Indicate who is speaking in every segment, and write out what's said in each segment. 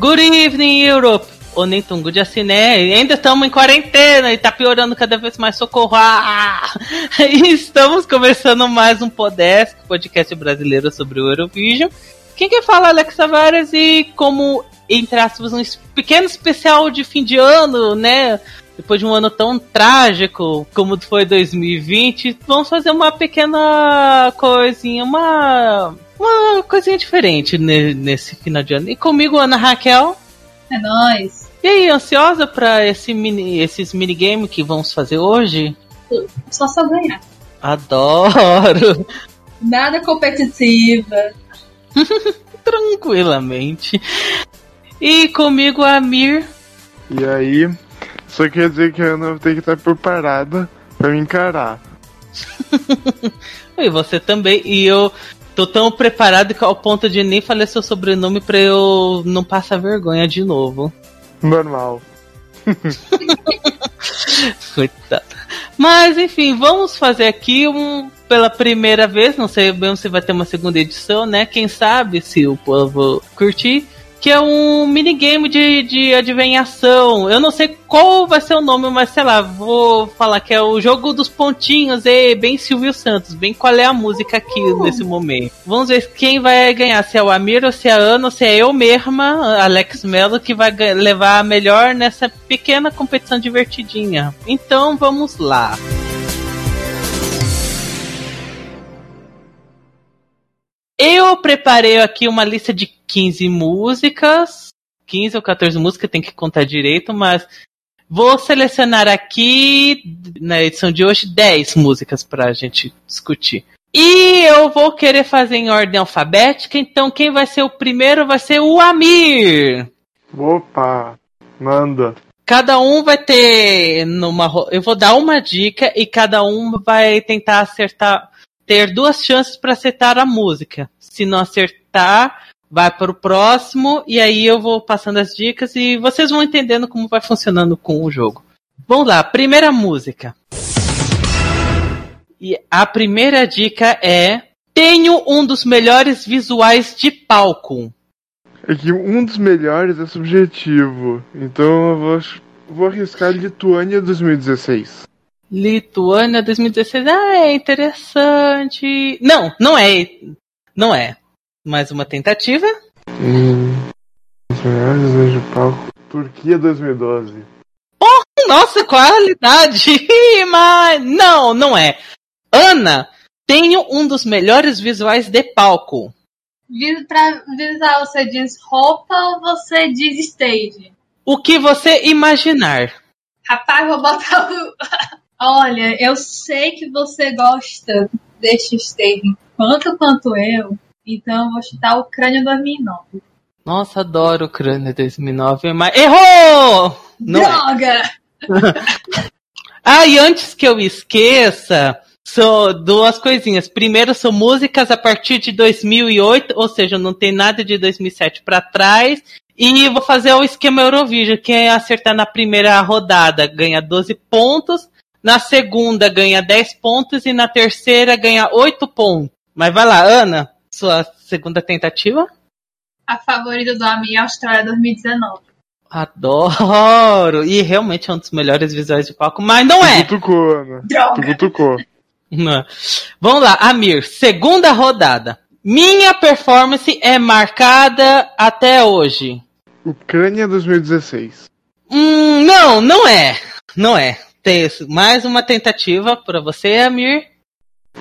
Speaker 1: Good evening, Europe! Ou nem tão good assim? Ainda estamos em quarentena e tá piorando cada vez mais socorro. Ah! E estamos começando mais um Podesk, podcast brasileiro sobre o Eurovision. Quem quer falar, Alex Tavares, e como, entre aspas, um pequeno especial de fim de ano, né? Depois de um ano tão trágico como foi 2020, vamos fazer uma pequena coisinha, uma uma coisinha diferente nesse final de ano. E comigo, Ana Raquel.
Speaker 2: É nóis.
Speaker 1: E aí, ansiosa para esse mini, esses minigames que vamos fazer hoje?
Speaker 2: Só só ganhar.
Speaker 1: Adoro!
Speaker 2: Nada competitiva.
Speaker 1: Tranquilamente. E comigo, a Mir.
Speaker 3: E aí, só quer dizer que a Ana tem que estar preparada para me encarar.
Speaker 1: e você também. E eu tô tão preparado que ao ponto de nem falar seu sobrenome pra eu não passar vergonha de novo.
Speaker 3: Normal.
Speaker 1: Coitado. Mas enfim, vamos fazer aqui um pela primeira vez, não sei bem se vai ter uma segunda edição, né? Quem sabe se o povo curtir que é um minigame de, de adivinhação. Eu não sei qual vai ser o nome, mas sei lá, vou falar que é o jogo dos pontinhos, e bem Silvio Santos, bem qual é a música aqui nesse momento. Vamos ver quem vai ganhar, se é o Amir ou se é a Ana ou se é eu mesma, Alex Mello, que vai levar a melhor nessa pequena competição divertidinha. Então vamos lá. Eu preparei aqui uma lista de 15 músicas. 15 ou 14 músicas, tem que contar direito, mas vou selecionar aqui, na edição de hoje, 10 músicas pra gente discutir. E eu vou querer fazer em ordem alfabética, então quem vai ser o primeiro vai ser o Amir.
Speaker 3: Opa, manda.
Speaker 1: Cada um vai ter numa. Eu vou dar uma dica e cada um vai tentar acertar ter duas chances para acertar a música. Se não acertar, vai para o próximo e aí eu vou passando as dicas e vocês vão entendendo como vai funcionando com o jogo. Vamos lá, primeira música. E a primeira dica é: tenho um dos melhores visuais de palco.
Speaker 3: É que um dos melhores é subjetivo, então eu vou, vou arriscar Lituânia 2016.
Speaker 1: Lituânia 2016. Ah, é interessante. Não, não é. Não é. Mais uma tentativa.
Speaker 3: Hum, os melhores de palco. Turquia 2012.
Speaker 1: Oh, nossa, qualidade! Mas não, não é. Ana, tenho um dos melhores visuais de palco.
Speaker 2: Pra visual, você diz roupa ou você diz stage?
Speaker 1: O que você imaginar.
Speaker 2: Rapaz, vou botar o, Olha, eu sei que você gosta deste stage tanto quanto eu, então eu vou chutar Ucrânia 2009.
Speaker 1: Nossa, adoro Ucrânia 2009, mas errou!
Speaker 2: Não é. Droga!
Speaker 1: É. ah, e antes que eu esqueça, são duas coisinhas. Primeiro, são músicas a partir de 2008, ou seja, não tem nada de 2007 para trás. E vou fazer o esquema Eurovision. Quem acertar na primeira rodada ganha 12 pontos. Na segunda ganha 10 pontos e na terceira ganha 8 pontos. Mas vai lá, Ana, sua segunda tentativa?
Speaker 2: A favorita do Ami é Austrália 2019.
Speaker 1: Adoro! E realmente é um dos melhores visuais de palco, mas não é!
Speaker 3: Tu cutucou, Ana.
Speaker 2: Droga!
Speaker 3: Tu cutucou.
Speaker 1: Não. Vamos lá, Amir, segunda rodada. Minha performance é marcada até hoje.
Speaker 3: Ucrânia 2016.
Speaker 1: Hum, não, não é. Não é. Tem mais uma tentativa para você, Amir.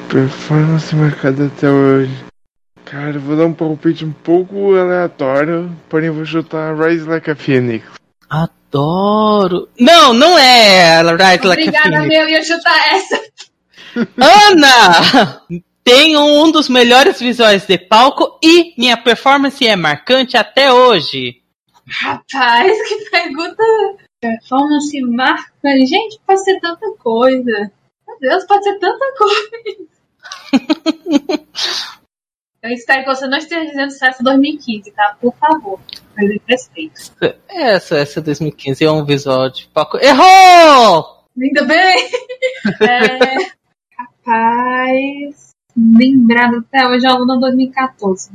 Speaker 3: Performance marcada até hoje. Cara, eu vou dar um palpite um pouco aleatório, porém vou chutar Rise Like a Phoenix.
Speaker 1: Adoro. Não, não é Rise Like
Speaker 2: Obrigada, a Phoenix. Obrigada, meu, ia chutar essa.
Speaker 1: Ana! Tenho um dos melhores visuais de palco e minha performance é marcante até hoje.
Speaker 2: Rapaz, que pergunta Performance marca. Gente, pode ser tanta coisa. Meu Deus, pode ser tanta coisa. Eu espero que você não esteja dizendo Sucesso 2015, tá? Por favor. Respeito.
Speaker 1: É, Sucesso 2015 é um visual de Paco. Errou!
Speaker 2: Ainda bem! é, rapaz. Lembrado até hoje, é aluno 2014.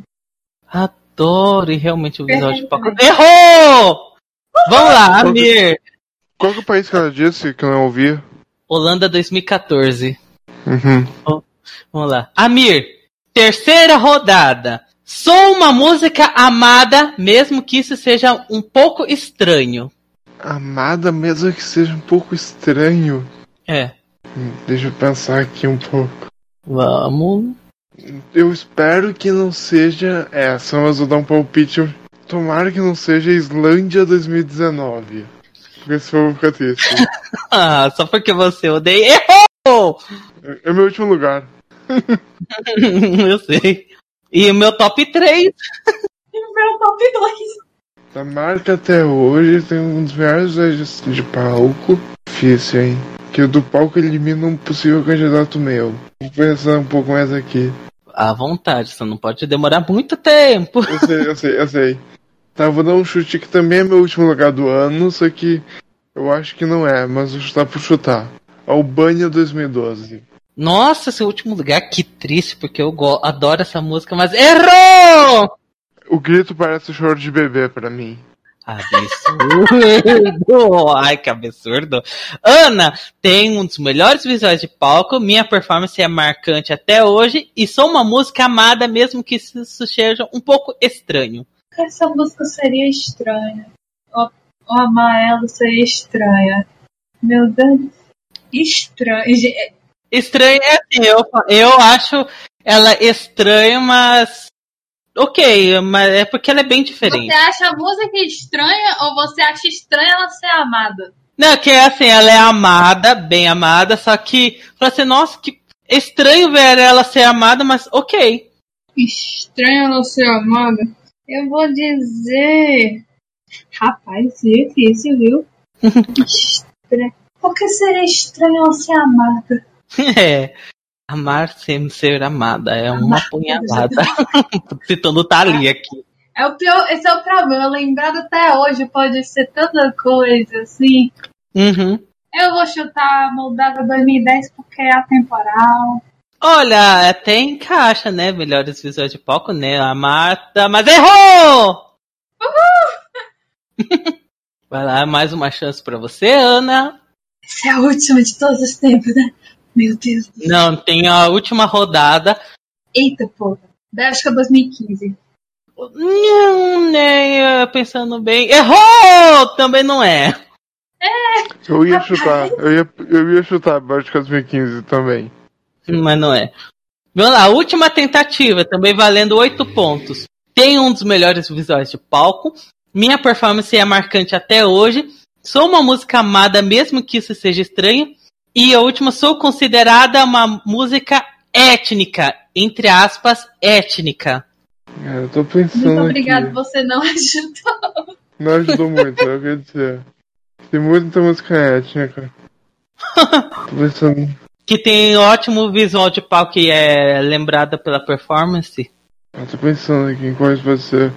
Speaker 1: Adoro! adoro e realmente o visual de Palco. Errou! Vamos lá, Amir.
Speaker 3: Qual que é o país que ela disse que eu não ouvi?
Speaker 1: Holanda 2014.
Speaker 3: Uhum.
Speaker 1: Vamos lá. Amir, terceira rodada. Sou uma música amada, mesmo que isso seja um pouco estranho.
Speaker 3: Amada, mesmo que seja um pouco estranho.
Speaker 1: É.
Speaker 3: Hum, Deixa eu pensar aqui um pouco.
Speaker 1: Vamos.
Speaker 3: Eu espero que não seja essa, mas vou dar um palpite. Tomara que não seja Islândia 2019. Porque se for, eu vou ficar triste.
Speaker 1: Ah, só porque você odeia. Errou!
Speaker 3: É meu último lugar.
Speaker 1: Eu sei. E o meu top 3.
Speaker 2: E o meu top 2.
Speaker 3: Da marca até hoje tem um dos melhores registros de palco. Difícil, hein? Que o do palco elimina um possível candidato meu. Vou pensar um pouco mais aqui.
Speaker 1: À vontade, você não pode demorar muito tempo.
Speaker 3: Eu sei, eu sei, eu sei. Tá, vou dar um chute que também é meu último lugar do ano, só que eu acho que não é, mas vou chutar por chutar. Albânia 2012.
Speaker 1: Nossa, seu último lugar, que triste, porque eu adoro essa música, mas errou!
Speaker 3: O grito parece choro de bebê pra mim.
Speaker 1: Absurdo! Ai, que absurdo. Ana tem um dos melhores visuais de palco, minha performance é marcante até hoje e sou uma música amada, mesmo que isso seja um pouco estranho.
Speaker 2: Essa música seria estranha. O, o amarelo seria estranha. Meu Deus. Estranho. Ge-
Speaker 1: Estranho é assim, eu, eu acho ela estranha, mas. Ok, mas é porque ela é bem diferente.
Speaker 2: Você acha a música estranha ou você acha estranha ela ser amada?
Speaker 1: Não, que é assim, ela é amada, bem amada, só que, fala assim, nossa, que estranho ver ela ser amada, mas ok.
Speaker 2: Estranha ela ser amada? Eu vou dizer. Rapaz, é difícil, viu? Estranho. Por que seria estranho ser amada?
Speaker 1: É. Amar sem ser amada é uma
Speaker 2: Amar.
Speaker 1: punhalada. Citando Thalia aqui.
Speaker 2: É o pior, esse é o problema. Lembrado até hoje pode ser tanta coisa assim.
Speaker 1: Uhum.
Speaker 2: Eu vou chutar Moldávia 2010 porque é atemporal.
Speaker 1: Olha, até encaixa, né? Melhores visuais de palco, né? A Marta, mas errou! Vai lá, mais uma chance pra você, Ana.
Speaker 2: Essa é a última de todos os tempos, né? Meu Deus. do céu.
Speaker 1: Não, tem a última rodada.
Speaker 2: Eita, porra. Bélgica 2015.
Speaker 1: Não, né? Pensando bem. Errou! Também não é.
Speaker 3: Eu ia chutar, eu ia, eu ia chutar Bélgica 2015 também.
Speaker 1: Mas não é. Vamos lá, última tentativa, também valendo oito pontos. Tem um dos melhores visuais de palco. Minha performance é marcante até hoje. Sou uma música amada, mesmo que isso seja estranho. E a última, sou considerada uma música étnica. Entre aspas, étnica.
Speaker 3: Cara, eu tô pensando
Speaker 2: Muito obrigado,
Speaker 3: aqui.
Speaker 2: você não ajudou.
Speaker 3: Não ajudou muito, eu quero dizer. Tem muita música étnica. Tô pensando.
Speaker 1: Que tem ótimo visual de palco e é lembrada pela performance.
Speaker 3: Eu tô pensando aqui em quais pode ser.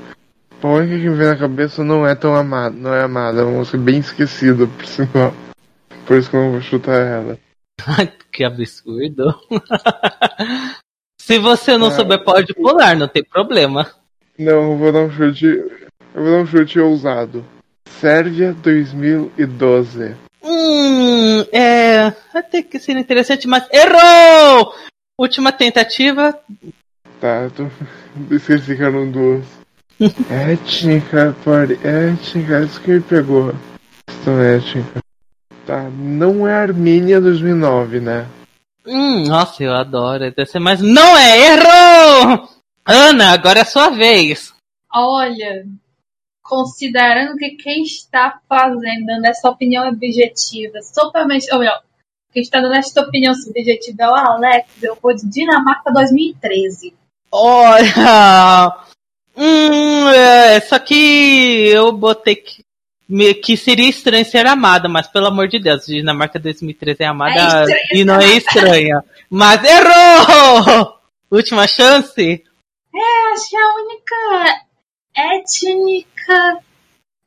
Speaker 3: A única que me vem na cabeça não é tão amada, não é amada, é uma música bem esquecida, por sinal. Por isso que eu não vou chutar ela.
Speaker 1: que absurdo. Se você não
Speaker 3: Ah.
Speaker 1: souber, pode pular, não tem problema.
Speaker 3: Não, eu vou dar um chute. Eu vou dar um chute ousado. Sérvia 2012.
Speaker 1: Hum, é. Até que seria interessante, mas errou! Última tentativa.
Speaker 3: Tá, eu tô. Esqueci que eram duas. étnica, pode. Étnica, isso que me pegou. Questão étnica. Tá, não é Armênia 2009, né?
Speaker 1: Hum, nossa, eu adoro. Deve ser mais. Não é! Errou! Ana, agora é a sua vez.
Speaker 2: Olha, considerando que quem está fazendo, dando essa opinião objetiva, somente, ou melhor, quem está dando essa opinião subjetiva é o Alex, eu vou de Dinamarca 2013.
Speaker 1: Olha! Hum, é, só que eu botei que, que seria estranho ser amada, mas pelo amor de Deus, Dinamarca 2013 é amada
Speaker 2: É
Speaker 1: e não é estranha. Mas errou! Última chance?
Speaker 2: É, acho que é a única étnica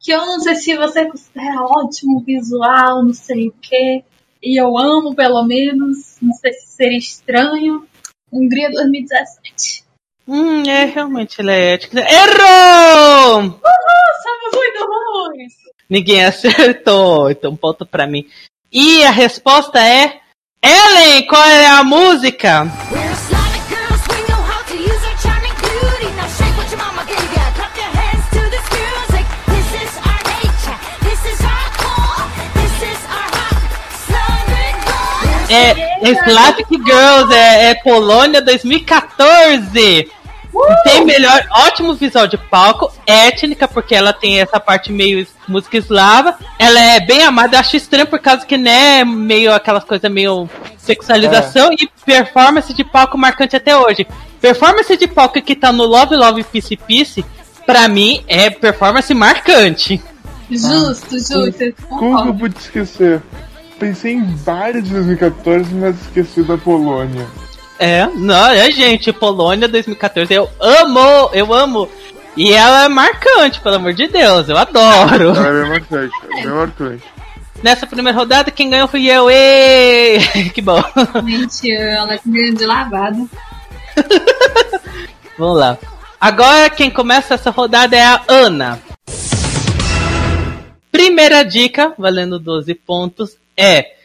Speaker 2: que eu não sei se você considera ótimo visual, não sei o que. E eu amo, pelo menos. Não sei se seria estranho. Hungria 2017.
Speaker 1: Hum, é, realmente ela é ética. Errou!
Speaker 2: Uhul, somos muito ruins!
Speaker 1: Ninguém acertou, então ponto pra mim. E a resposta é. Ellen, qual é a música?
Speaker 4: Girl.
Speaker 1: É Slavic Girls, é, é Polônia 2014. Tem melhor, ótimo visual de palco, étnica, porque ela tem essa parte meio música eslava. Ela é bem amada, eu acho estranho por causa que, né, meio aquelas coisas meio sexualização e performance de palco marcante até hoje. Performance de palco que tá no Love Love Peace Peace, pra mim, é performance marcante.
Speaker 2: Justo, justo.
Speaker 3: Como que eu pude esquecer? Pensei em vários de 2014, mas esqueci da Polônia.
Speaker 1: É, não, é gente, Polônia 2014, eu amo, eu amo. E ela é marcante, pelo amor de Deus, eu adoro.
Speaker 3: Ela é bem marcante, é bem marcante.
Speaker 1: Nessa primeira rodada, quem ganhou foi eu. Ê! Que bom.
Speaker 2: Gente, ela é grande lavada.
Speaker 1: Vamos lá. Agora quem começa essa rodada é a Ana. Primeira dica, valendo 12 pontos, é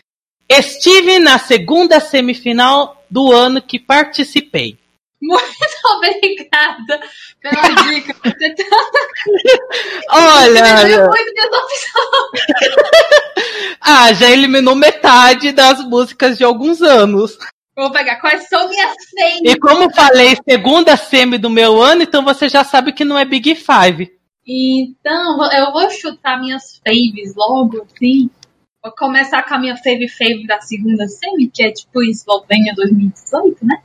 Speaker 1: Estive na segunda semifinal do ano que participei.
Speaker 2: Muito obrigada pela dica. Você tá
Speaker 1: Olha,
Speaker 2: muito
Speaker 1: ah, já eliminou metade das músicas de alguns anos.
Speaker 2: Vou pegar quais são minhas
Speaker 1: E
Speaker 2: senhas.
Speaker 1: como falei, segunda semi do meu ano, então você já sabe que não é Big Five.
Speaker 2: Então, eu vou chutar minhas faves logo, assim. Vou começar com a minha fave fave da segunda semi, que é tipo Eslovênia 2018, né?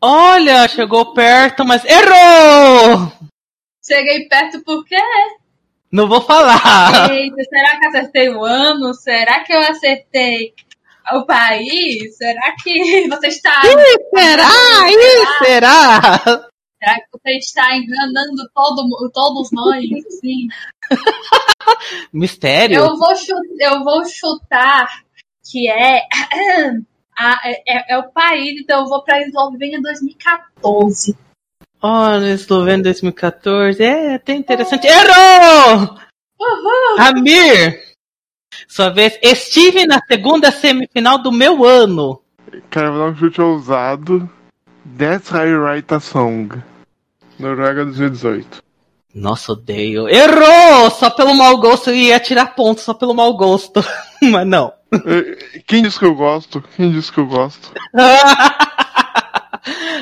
Speaker 1: Olha, chegou perto, mas errou!
Speaker 2: Cheguei perto porque.
Speaker 1: Não vou falar.
Speaker 2: Eita, será que acertei o ano? Será que eu acertei o país? Será que você está.
Speaker 1: Será? Ih, será?
Speaker 2: Será que você está enganando todo, todos nós? Assim?
Speaker 1: Mistério?
Speaker 2: Eu vou, chu- eu vou chutar que é, a- é, é- é o país, então eu vou pra Eslovênia 2014.
Speaker 1: Olha, Eslovênia 2014. É, até interessante. Errou!
Speaker 2: Uhul!
Speaker 1: Amir! Sua vez. Estive na segunda semifinal do meu ano.
Speaker 3: Cara, vou dar um chute ousado. That's How You Write a Song. Noruega 2018.
Speaker 1: Nossa, odeio. Errou! Só pelo mau gosto. Eu ia tirar ponto só pelo mau gosto. Mas não.
Speaker 3: Quem disse que eu gosto? Quem disse que eu gosto?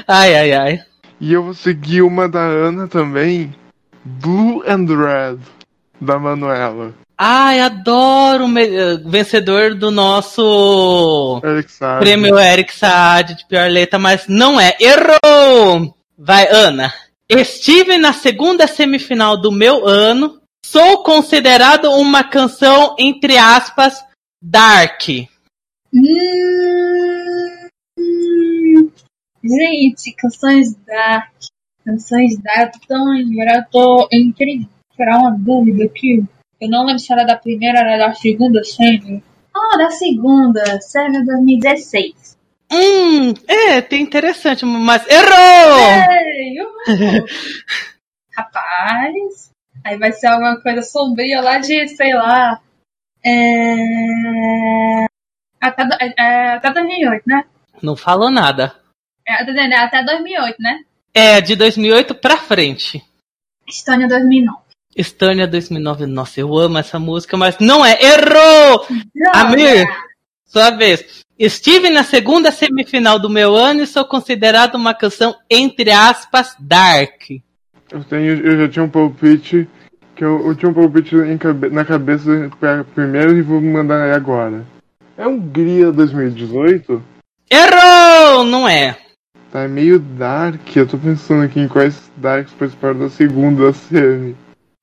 Speaker 1: ai, ai, ai.
Speaker 3: E eu vou seguir uma da Ana também. Blue and Red, da Manuela.
Speaker 1: Ai, adoro o eh, vencedor do nosso
Speaker 3: Eric
Speaker 1: prêmio Eric Saad de pior letra, mas não é. Errou! Vai, Ana. Estive na segunda semifinal do meu ano. Sou considerado uma canção, entre aspas, dark.
Speaker 2: Hum, gente, canções dark. Canções dark. Então, eu tô entre tirar uma dúvida aqui. Eu não lembro se era da primeira ou era da segunda série. Ah, da segunda, série 2016.
Speaker 1: Hum, é, tem interessante, mas errou!
Speaker 2: Ei. Rapaz, aí vai ser alguma coisa sombria lá de, sei lá. É... Até, do- é, é, até 2008, né?
Speaker 1: Não falou nada.
Speaker 2: É, é até 2008, né?
Speaker 1: É de 2008 pra frente.
Speaker 2: Estônia 2009.
Speaker 1: Estânia 2009. Nossa, eu amo essa música, mas não é. Errou! Amir, sua vez. Estive na segunda semifinal do meu ano e sou considerado uma canção, entre aspas, dark.
Speaker 3: Eu, tenho, eu já tinha um palpite. Que eu, eu tinha um palpite cabe- na cabeça pra primeiro e vou mandar aí agora. É Hungria 2018?
Speaker 1: Errou! Não é.
Speaker 3: Tá meio dark. Eu tô pensando aqui em quais darks participaram da segunda semi.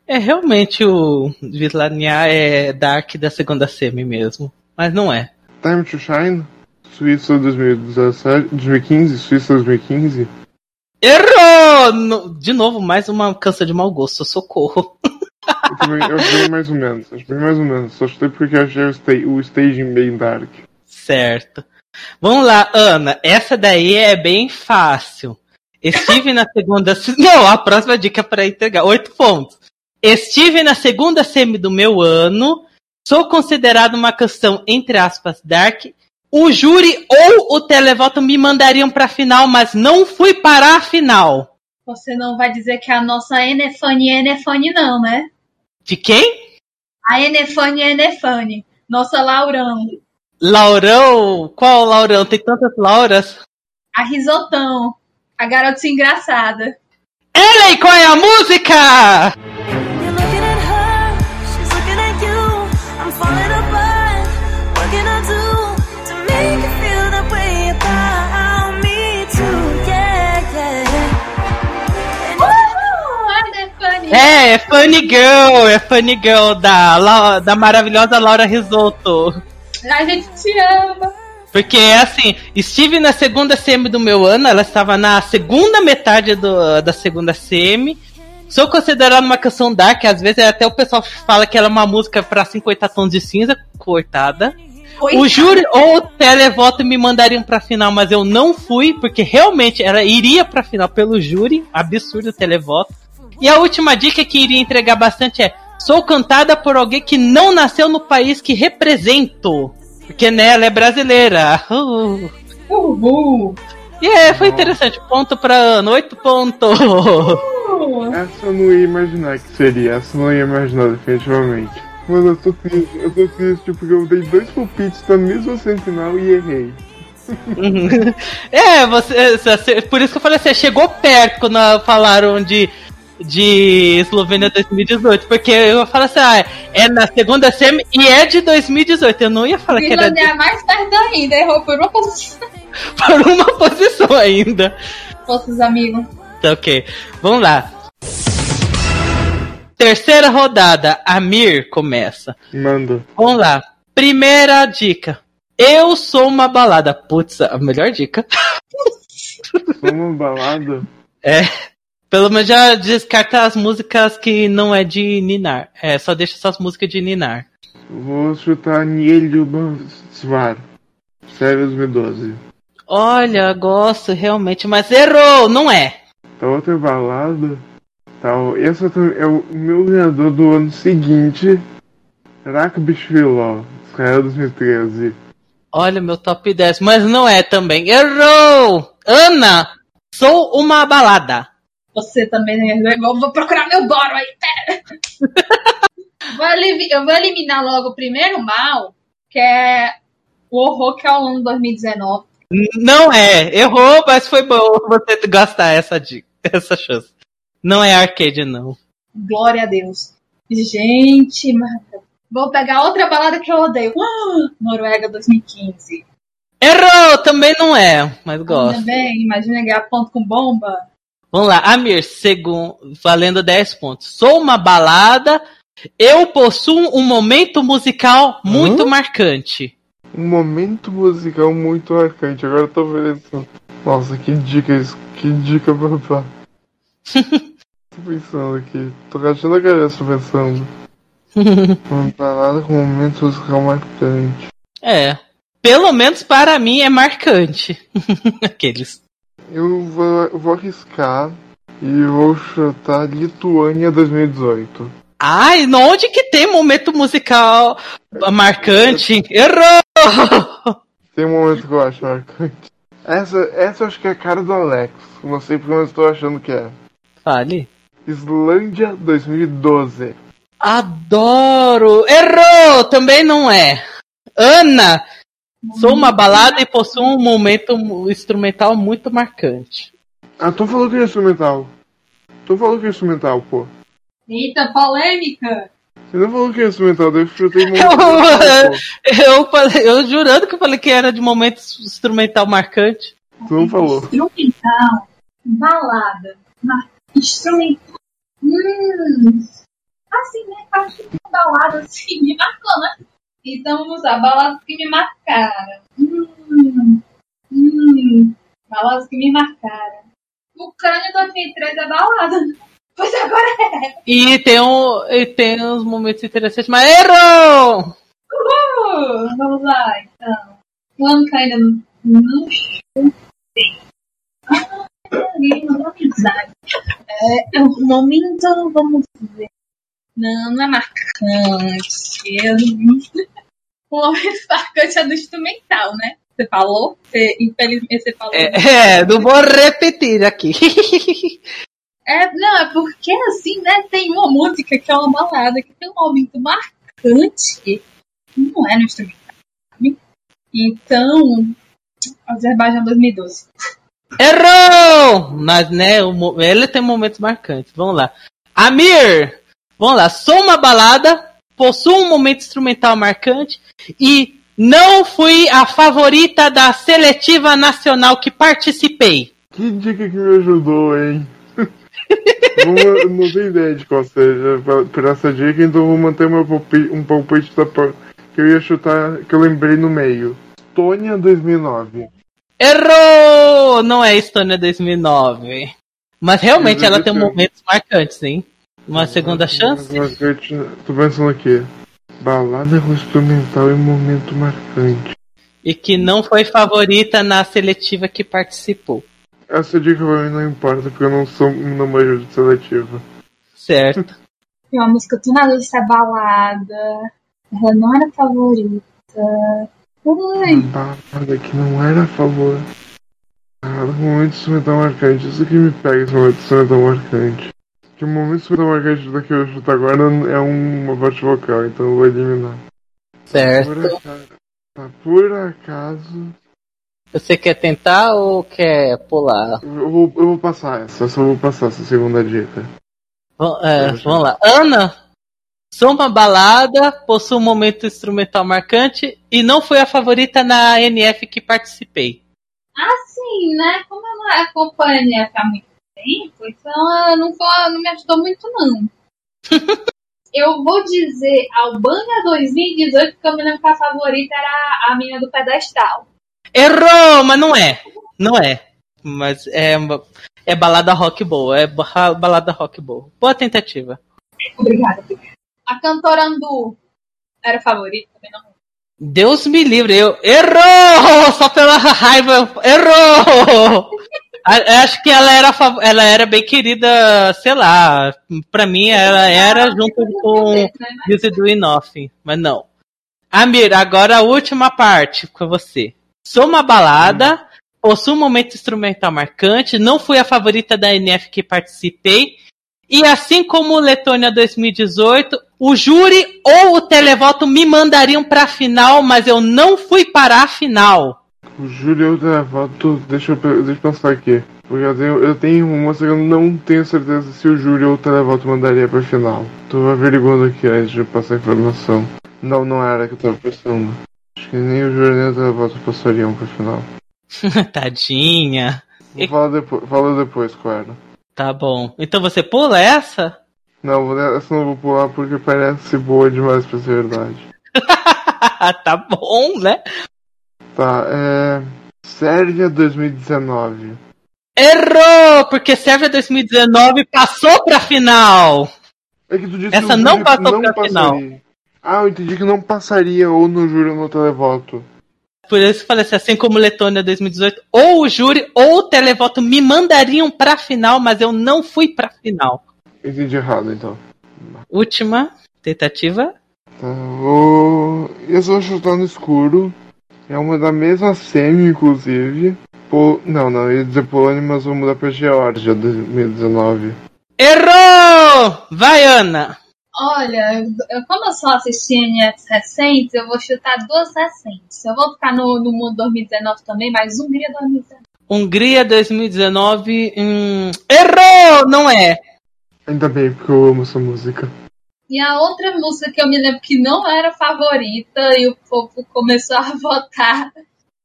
Speaker 1: É realmente o Vislania é dark da segunda semi mesmo. Mas não é.
Speaker 3: Time to Shine? Suíça 2017, 2015, Suíça 2015.
Speaker 1: Errou! No- De novo, mais uma canção de mau gosto. Socorro.
Speaker 3: Eu também, eu achei mais ou menos, acho bem mais ou menos. Só chutei porque eu achei o, sta o staging bem dark.
Speaker 1: Certo. Vamos lá, Ana. Essa daí é bem fácil. Estive na segunda. Não, a próxima dica é para entregar. Oito pontos. Estive na segunda semi do meu ano. Sou considerado uma canção, entre aspas, dark. O júri ou o televoto me mandariam pra final, mas não fui para a final.
Speaker 2: Você não vai dizer que a nossa Enefane é Enefane, não, né?
Speaker 1: De quem?
Speaker 2: A Enefane é Enefane. Nossa Laurão.
Speaker 1: Laurão? Qual Laurão? Tem tantas Lauras.
Speaker 2: A Risotão. A garota engraçada.
Speaker 1: Ellen, qual é a música? É, é Funny Girl, é Funny Girl da, da maravilhosa Laura Risotto.
Speaker 2: A gente te ama.
Speaker 1: Porque assim, estive na segunda semi do meu ano, ela estava na segunda metade do- da segunda semi. Sou considerado uma canção dark, às vezes até o pessoal fala que ela é uma música pra 50 tons de cinza, cortada. O júri ou o televoto me mandariam pra final, mas eu não fui, porque realmente ela iria pra final pelo júri. Absurdo o televoto. E a última dica que iria entregar bastante é: sou cantada por alguém que não nasceu no país que represento. Porque né, ela é brasileira. Uh.
Speaker 2: Uhul.
Speaker 1: E é, foi interessante. Ponto pra ano, oito pontos.
Speaker 3: Essa eu não ia imaginar que seria, essa eu não ia imaginar definitivamente. Mano, eu tô triste, eu tô triste porque eu dei dois palpites na mesma semifinal e errei.
Speaker 1: é, você, você- por isso que eu falei assim, chegou perto quando falaram de, de Eslovênia 2018, porque eu falo assim, ah, é na segunda semi e é de 2018. Eu não ia falar que era de,
Speaker 2: Finlândia é mais perto ainda. Errou por uma posição.
Speaker 1: por uma posição ainda.
Speaker 2: Nossos amigos.
Speaker 1: Tá ok. Vamos lá. Terceira rodada, Amir começa.
Speaker 3: Manda.
Speaker 1: Vamos lá. Primeira dica. Eu sou uma balada. Putz, a melhor dica.
Speaker 3: Uma balada?
Speaker 1: É. Pelo menos já descarta as músicas que não é de Ninar. É, só deixa essas músicas de Ninar.
Speaker 3: Vou chutar Nielio Svar. Sério 2012.
Speaker 1: Olha, gosto realmente, mas errou, não é.
Speaker 3: Tá outra balada? Tá, esse é o meu ganhador do ano seguinte. Rak Bishviló. Israel 2013.
Speaker 1: Olha, meu top 10, mas não é também. Errou! Ana, sou uma balada.
Speaker 2: Você também não é. Vou, vou procurar meu boro aí, pera. vou eu vou eliminar logo o primeiro mal, que é o horror que é o ano 2019.
Speaker 1: Não é, errou, mas foi bom você gastar essa dica, essa chance. Não é arcade, não.
Speaker 2: Glória a Deus. Gente, mas... vou pegar outra balada que eu odeio. Ah, Noruega 2015.
Speaker 1: Errou, também não é, mas gosto.
Speaker 2: Também, imagina ganhar ponto com bomba.
Speaker 1: Vamos lá, Amir, segundo, valendo 10 pontos. Sou uma balada, eu possuo um momento musical muito
Speaker 3: Hã?
Speaker 1: marcante.
Speaker 3: Um momento musical muito marcante. Agora eu tô vendo. Nossa, que dica isso. Que dica babá. tô pensando aqui. Tô gastando a cabeça pensando. Uma parada com um momento musical marcante.
Speaker 1: É, pelo menos para mim é marcante. Aqueles.
Speaker 3: Eu vou, eu vou arriscar e vou chutar Lituânia 2018.
Speaker 1: Ai, onde que tem momento musical marcante? Errou!
Speaker 3: Tem um momento que eu acho marcante. Essa, essa eu acho que é a cara do Alex. Não sei porque eu estou achando que é.
Speaker 1: Fale.
Speaker 3: Islândia 2012.
Speaker 1: Adoro! Errou! Também não é. Ana, sou uma balada e possuo um momento instrumental muito marcante.
Speaker 3: Ah, tu falou que é instrumental. Tu falou que é instrumental, pô.
Speaker 2: Eita, polêmica!
Speaker 3: Você não falou que é instrumental, daí eu chutei muito.
Speaker 1: Eu- Eu, falei- eu jurando que eu falei que era de momento instrumental marcante.
Speaker 3: Tu não falou.
Speaker 2: Instrumental, balada, instrumental. Hum. Assim, né? Acho que balada assim me marcou, né? Então vamos lá, baladas que me marcaram. Hum. Hum. Baladas que me marcaram. Ucrânia 2003 é balada. Pois agora é.
Speaker 1: E tem, um, e tem uns momentos interessantes, mas errou!
Speaker 2: Uh, vamos lá, então. Um ano que ainda não, não amizade. É, é um momento, vamos ver. Não, não é marcante. Eu... O momento marcante é do instrumental, né? Você falou? Você, infelizmente você falou.
Speaker 1: É, é, não vou repetir aqui.
Speaker 2: É, não, é porque assim, né? Tem uma música que é uma balada que tem um momento marcante. Não é no instrumental. sabe? Então, Azerbaijão 2012.
Speaker 1: Errou! Mas, né, ele tem momentos marcantes. Vamos lá. Amir! Vamos lá. Sou uma balada, possuo um momento instrumental marcante e não fui a favorita da seletiva nacional que participei.
Speaker 3: Que dica que me ajudou, hein? não, não tenho ideia de qual seja por- essa dica, então vou manter meu palpite, um palpite da que eu ia chutar, que eu lembrei no meio. Estônia 2009.
Speaker 1: Errou! Não é Estônia 2009. Mas realmente ela tem momentos marcantes, hein? Uma segunda chance?
Speaker 3: Tô pensando aqui. Balada instrumental e momento marcante.
Speaker 1: E que não foi favorita na seletiva que participou.
Speaker 3: Essa dica pra mim não importa, porque eu não sou não manjo de seletiva.
Speaker 1: Certo.
Speaker 2: Tem uma música do nada dessa balada. Ela não era favorita. Ui,
Speaker 3: Balada que não era a favor. Ah, momento instrumental marcante. Isso que me pega esse momento instrumental marcante. Que o momento instrumental marcante daqui eu chuto agora é uma parte vocal, então eu vou eliminar. Por
Speaker 1: Certo.
Speaker 3: acaso, tá, por acaso
Speaker 1: Você quer tentar ou quer pular?
Speaker 3: eu, vou, eu vou passar essa, eu só vou passar essa segunda dica.
Speaker 1: V- é, vamos lá. Ana, sou uma balada, possuo um momento instrumental marcante e não fui a favorita na NF que participei.
Speaker 2: assim, né? Como eu não acompanho a NF há muito tempo, então ela não, foi- não me ajudou muito, não. eu vou dizer Albânia 2018, porque eu me lembro que a favorita era a menina do pedestal.
Speaker 1: Errou, mas não é. Não é. Mas é, é balada rock boa. É ba- balada rock boa. Boa tentativa.
Speaker 2: Obrigada. A cantora Andu era favorita também, não?
Speaker 1: Deus me livre, eu. Errou! Só pela raiva. Errou! Acho que ela era, ela era bem querida, sei lá. Pra mim, ela era junto com? Use Do Enough, mas não. Amir, agora a última parte com você. Sou uma balada, possuo um momento instrumental marcante, não fui a favorita da NF que participei, e assim como Letônia 2018, o júri ou o televoto me mandariam pra final, mas eu não fui para a final.
Speaker 3: O Júlio eu voto. Deixa eu, deixa eu pensar aqui. Porque eu tenho, eu tenho uma que eu não tenho certeza se o Júlio ou o televoto mandaria pra final. Tô averiguando aqui antes de passar a informação. Não, não era que eu tava pensando. Acho que nem o Júlio nem o televoto passariam pra final.
Speaker 1: Tadinha.
Speaker 3: Fala depois, fala depois, claro.
Speaker 1: Tá bom. Então você pula essa?
Speaker 3: Não, essa não vou pular porque parece boa demais pra ser verdade.
Speaker 1: tá bom, né?
Speaker 3: Tá, é. Sérvia 2019.
Speaker 1: Errou! Porque Sérvia 2019 passou pra final!
Speaker 3: É que tu disse
Speaker 1: Essa
Speaker 3: que
Speaker 1: não passou pra final.
Speaker 3: passaria. Ah, eu entendi que não passaria ou no júri ou no televoto.
Speaker 1: Por isso que eu falei assim, assim como Letônia 2018, ou o júri ou o televoto me mandariam pra final, mas eu não fui pra final.
Speaker 3: Entendi errado, então.
Speaker 1: Última tentativa.
Speaker 3: Tá, vou. Eu vou chutar no escuro. É uma da mesma semi, inclusive. Pol... Não, não, eu ia dizer Polônia, mas vou mudar pra Geórgia 2019.
Speaker 1: Errou! Vai, Ana!
Speaker 2: Olha, eu, eu- como eu só assisti NFs recentes, eu vou chutar duas recentes. Eu vou ficar no, no mundo 2019 também, mas Hungria 2019.
Speaker 1: Hungria 2019. Hum, errou! Não é.
Speaker 3: Ainda bem, porque eu amo essa música.
Speaker 2: E a outra música que eu me lembro que não era favorita e o povo começou a votar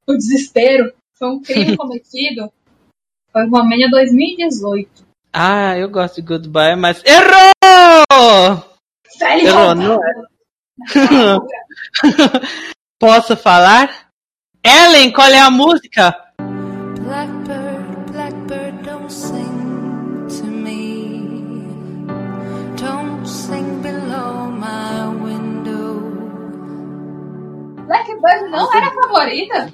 Speaker 2: o desespero, foi um crime cometido, foi Romênia 2018.
Speaker 1: Ah, eu gosto de Goodbye, mas. Errou!
Speaker 2: Velho
Speaker 1: Errou, não é. Posso falar? Ellen, qual é a música?
Speaker 4: Blackbird
Speaker 2: não era favorita?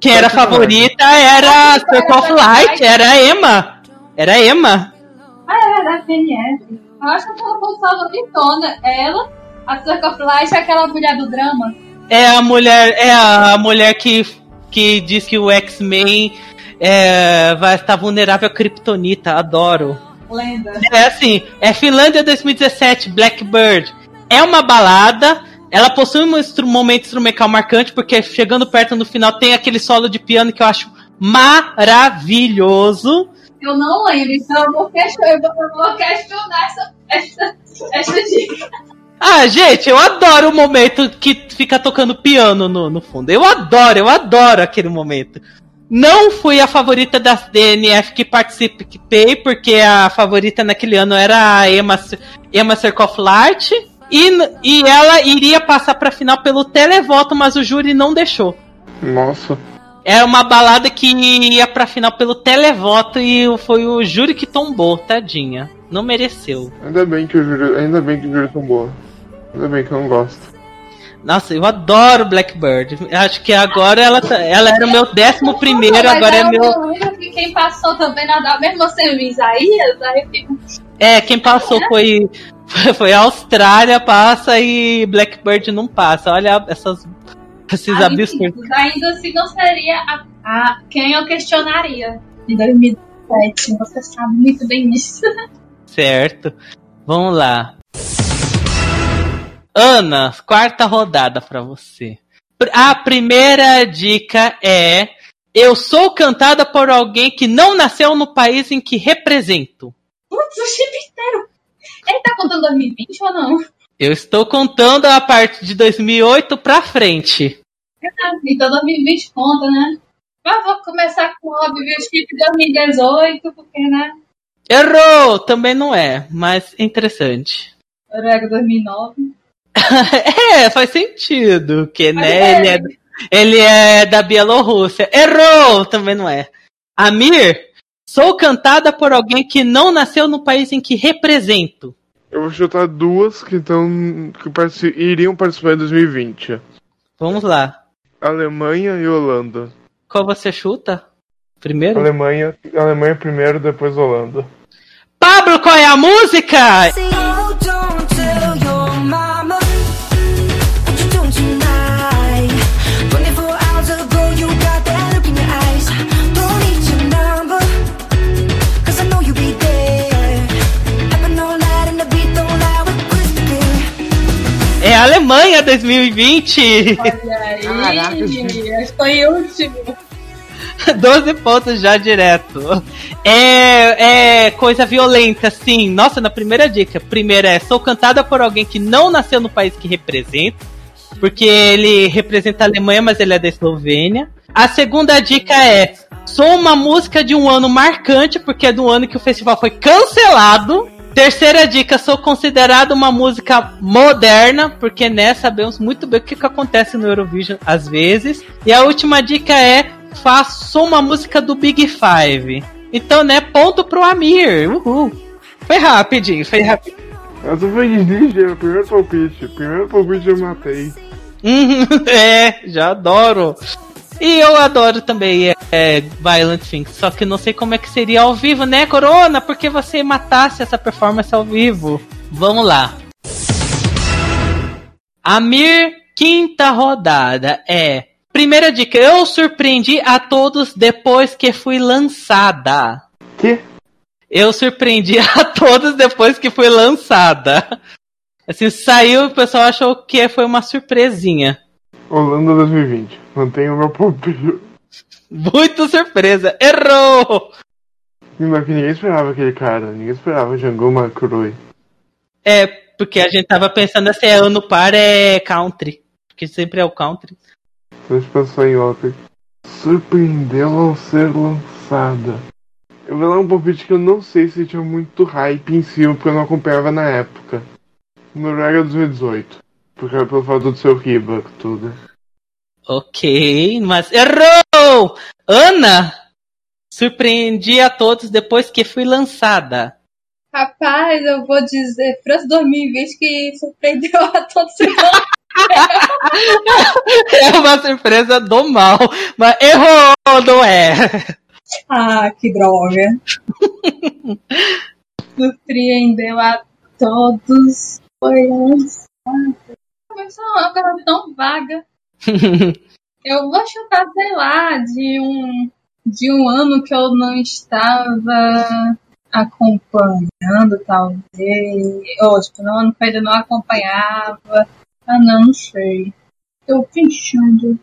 Speaker 1: Quem era a favorita era Circle of Light, era a Emma. Era Emma.
Speaker 2: Ah, é verdade, PNF. Eu acho que aquela foi favoritona. Ela, a Circle Flight e aquela mulher do drama.
Speaker 1: É a mulher, é a mulher que, que diz que o X-Men é, vai estar vulnerável a Kryptonita. Adoro.
Speaker 2: Lenda.
Speaker 1: É assim, é Finlândia 2017, Blackbird. É uma balada. Ela possui um instru- momento instrumental marcante, porque chegando perto no final tem aquele solo de piano que eu acho maravilhoso.
Speaker 2: Eu não lembro, então eu vou questionar, eu vou, eu vou questionar essa, essa, essa dica.
Speaker 1: Ah, gente, eu adoro o momento que fica tocando piano no, no fundo. Eu adoro, eu adoro aquele momento. Não fui a favorita das DNF que participei, porque a favorita naquele ano era a Emma, Emma Serkoff-Lart. E, e ela iria passar pra final pelo televoto, mas o júri não deixou.
Speaker 3: Nossa.
Speaker 1: Era uma balada que ia pra final pelo televoto e foi o júri que tombou, tadinha. Não mereceu.
Speaker 3: Ainda bem que o júri, ainda bem que o júri tombou. Ainda bem que eu não gosto.
Speaker 1: Nossa, eu adoro Blackbird. Acho que agora ela, tá- ela era o meu décimo primeiro,
Speaker 2: Mas
Speaker 1: agora é
Speaker 2: eu
Speaker 1: meu.
Speaker 2: que quem passou também na mesmo sem o Isaías, aí fico.
Speaker 1: É, quem passou foi, foi a Austrália, passa e Blackbird não passa. Olha essas, esses
Speaker 2: Ah,
Speaker 1: absurdos.
Speaker 2: Ainda assim não seria a, a- quem eu questionaria em 2007. Você sabe muito bem disso.
Speaker 1: Certo. Vamos lá. Ana, quarta rodada pra você. A primeira dica é: eu sou cantada por alguém que não nasceu no país em que represento.
Speaker 2: Putz, o chip inteiro. Ele tá contando 2020 ou não?
Speaker 1: Eu estou contando a parte de 2008 pra frente.
Speaker 2: Então 2020 conta, né? Mas vou começar com óbvio o chip 2018, porque, né?
Speaker 1: Errou! Também não é, mas é interessante.
Speaker 2: Orega 2009.
Speaker 1: é, faz sentido, que
Speaker 2: Mas
Speaker 1: né,
Speaker 2: é.
Speaker 1: ele, é, ele é da Bielorrússia. Errou! Também não é. Amir, sou cantada por alguém que não nasceu no país em que represento.
Speaker 3: Eu vou chutar duas que estão. que partici- iriam participar em 2020.
Speaker 1: Vamos lá.
Speaker 3: Alemanha e Holanda.
Speaker 1: Qual você chuta? Primeiro?
Speaker 3: Alemanha, Alemanha primeiro, depois Holanda.
Speaker 1: Pablo, qual é a música?
Speaker 4: Oh, clear.
Speaker 1: É Alemanha 2020.
Speaker 2: Olha aí,
Speaker 3: Caraca,
Speaker 2: estou em último.
Speaker 1: 12 pontos já direto. É, é coisa violenta, sim. Nossa, na primeira dica. Primeira é: sou cantada por alguém que não nasceu no país que representa. Porque ele representa a Alemanha, mas ele é da Eslovênia. A segunda dica é: sou uma música de um ano marcante, porque é do ano que o festival foi cancelado. Terceira dica, sou considerada uma música moderna, porque né, sabemos muito bem o que, que acontece no Eurovision às vezes. E a última dica é, faço uma música do Big Five. Então, né, ponto pro Amir. Uhul. Foi rapidinho, foi rapidinho.
Speaker 3: Essa foi ligeira, primeiro palpite. Primeiro palpite eu matei.
Speaker 1: Uhum, é, já adoro. E eu adoro também é, é, Violent Things, só que não sei como é que seria ao vivo, né, Corona? Porque você matasse essa performance ao vivo. Vamos lá. Amir, quinta rodada é. Primeira dica, eu surpreendi a todos depois que fui lançada.
Speaker 3: Que?
Speaker 1: Eu surpreendi a todos depois que foi lançada. Assim, saiu, o pessoal achou que foi uma surpresinha.
Speaker 3: Holanda 2020. Mantenho o meu palpite.
Speaker 1: Muito surpresa. Errou!
Speaker 3: Mas ninguém esperava aquele cara. Ninguém esperava Django McCroy.
Speaker 1: É, porque a gente tava pensando se é ano par é country. Porque sempre é o country.
Speaker 3: A gente pensou em outra. Surpreendeu ao ser lançada. Eu vou dar um palpite que eu não sei se tinha muito hype em cima, porque eu não acompanhava na época. Noruega 2018. Porque era pelo fato do seu Riba, tudo.
Speaker 1: Ok, mas errou! Ana! Surpreendi a todos depois que fui lançada.
Speaker 2: Rapaz, eu vou dizer França 2020 que surpreendeu a todos.
Speaker 1: É uma surpresa do mal. Mas errou, não é?
Speaker 2: Ah, que droga. Surpreendeu a todos. Foi lançado. Mas é uma coisa tão vaga. Eu vou chutar, sei lá, de um, de um ano que eu não estava acompanhando, talvez. Ou, tipo, no ano que eu ainda não acompanhava. Ah, não, não sei. Tô pensando.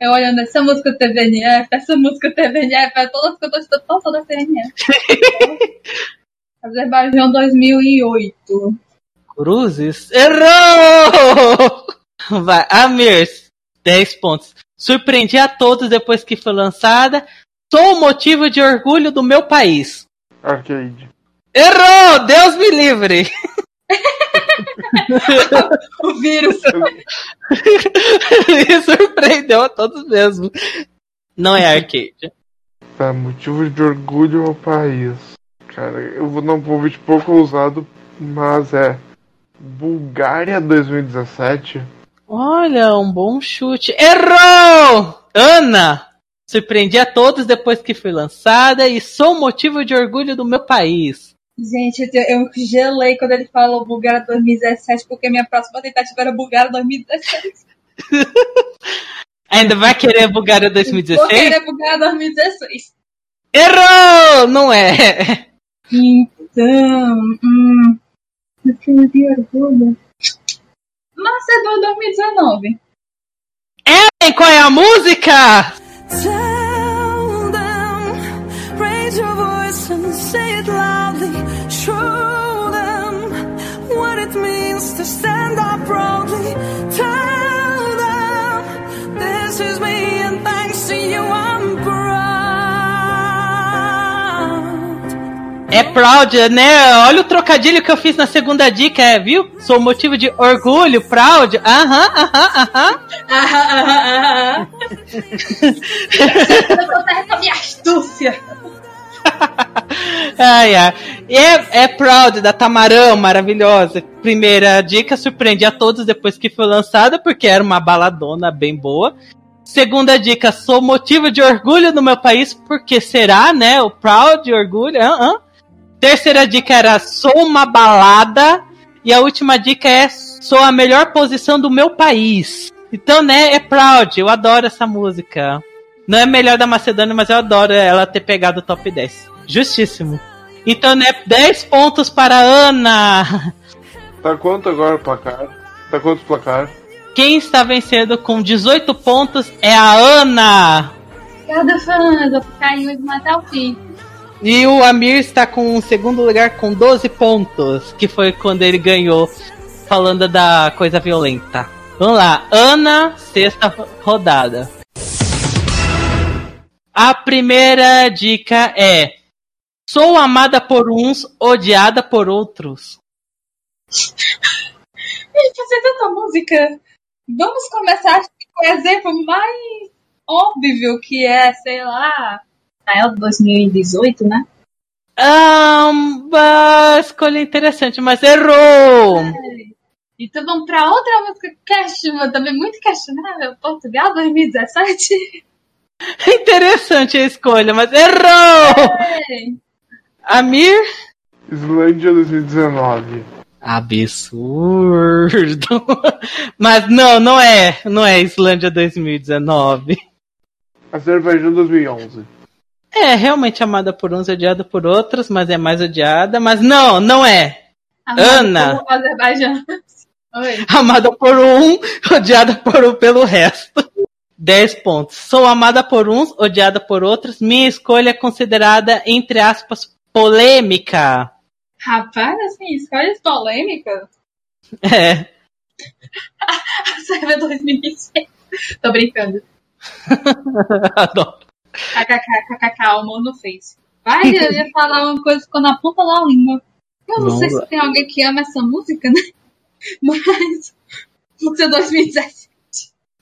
Speaker 2: Eu olhando essa música TVNF, essa música TVNF, é todas que eu tô escutando, todas da TVNF. Azerbaijão 2008.
Speaker 1: Cruzes? Errou! Vai, Amir, 10 pontos. Surpreendi a todos depois que foi lançada. Sou o motivo de orgulho do meu país.
Speaker 3: Arcade.
Speaker 1: Errou! Deus me livre!
Speaker 2: O vírus.
Speaker 1: Me surpreendeu a todos mesmo. Não é arcade.
Speaker 3: Tá, motivo de orgulho ao país. Cara, eu vou dar um palpite pouco ousado, mas é. Bulgária 2017.
Speaker 1: Olha, um bom chute. Errou! Ana! Surpreendi a todos depois que foi lançada e sou motivo de orgulho do meu país.
Speaker 2: Gente, eu, gelei quando ele falou Bulgária 2017, porque minha próxima tentativa era Bulgária 2017.
Speaker 1: Ainda vai querer Bulgária
Speaker 2: Porque
Speaker 1: 2016?
Speaker 2: era Bulgária 2016.
Speaker 1: Errou! Não é.
Speaker 2: Então, hum. Eu tinha de orgulho. Macedônia 2019.
Speaker 1: E qual é a música?
Speaker 4: Tell them, raise your voice and say it loudly. Show them what it means to stand up proudly. Tell them this is me
Speaker 1: É proud, né? Olha o trocadilho que eu fiz na segunda dica, é, viu? Sou motivo de orgulho, proud. Aham, aham, aham.
Speaker 2: Ah, ah, ah, ah. Eu tô com a minha astúcia.
Speaker 1: Ai, ai. É, é Proud da Tamarão, maravilhosa. Primeira dica, surpreendi a todos depois que foi lançada, porque era uma baladona bem boa. Segunda dica, sou motivo de orgulho no meu país, porque será, né? O Proud, orgulho. ah, ah. Terceira dica era sou uma balada. E a última dica é sou a melhor posição do meu país. Então, né, é Proud. Eu adoro essa música. Não é melhor da Macedônia, mas eu adoro ela ter pegado o top 10. Justíssimo. Então, né, 10 pontos para a Ana.
Speaker 3: Tá quanto agora o placar? Tá quanto o placar?
Speaker 1: Quem está vencendo com 18 pontos é a Ana.
Speaker 2: Cada fã, eu em último até o fim.
Speaker 1: E o Amir está com o segundo lugar com 12 pontos, que foi quando ele ganhou, falando da coisa violenta. Vamos lá, Ana, sexta rodada. A primeira dica é: Sou amada por uns, odiada por outros.
Speaker 2: Gente, fazer tanta música. Vamos começar com o exemplo mais óbvio que é, sei lá. É o 2018, né?
Speaker 1: Ah, uma escolha interessante, mas errou!
Speaker 2: Então vamos pra outra música question, também muito questionável. Portugal 2017.
Speaker 1: Interessante a escolha, mas errou!
Speaker 2: Ei,
Speaker 1: Amir?
Speaker 3: Islândia 2019.
Speaker 1: Absurdo! Mas não, não é. Não é Islândia 2019.
Speaker 3: Azerbaijão 2011.
Speaker 1: É, realmente amada por uns, odiada por outros, mas é mais odiada. Mas não, não é. Ana.
Speaker 2: Azerbaijão. Oi.
Speaker 1: Amada por um, odiada por, pelo resto. 10 pontos. Sou amada por uns, odiada por outros. Minha escolha é considerada, entre aspas, polêmica.
Speaker 2: Rapaz, assim, escolhas polêmicas.
Speaker 1: É.
Speaker 2: A Sérvia 2006. Tô brincando.
Speaker 1: Adoro.
Speaker 2: KKK, KKK, o amor no Face. Vai, eu ia falar uma coisa que ficou na ponta da língua. Eu não
Speaker 1: Vamos
Speaker 2: sei
Speaker 1: lá.
Speaker 2: se tem alguém que ama essa música, né? Mas. Música 2017.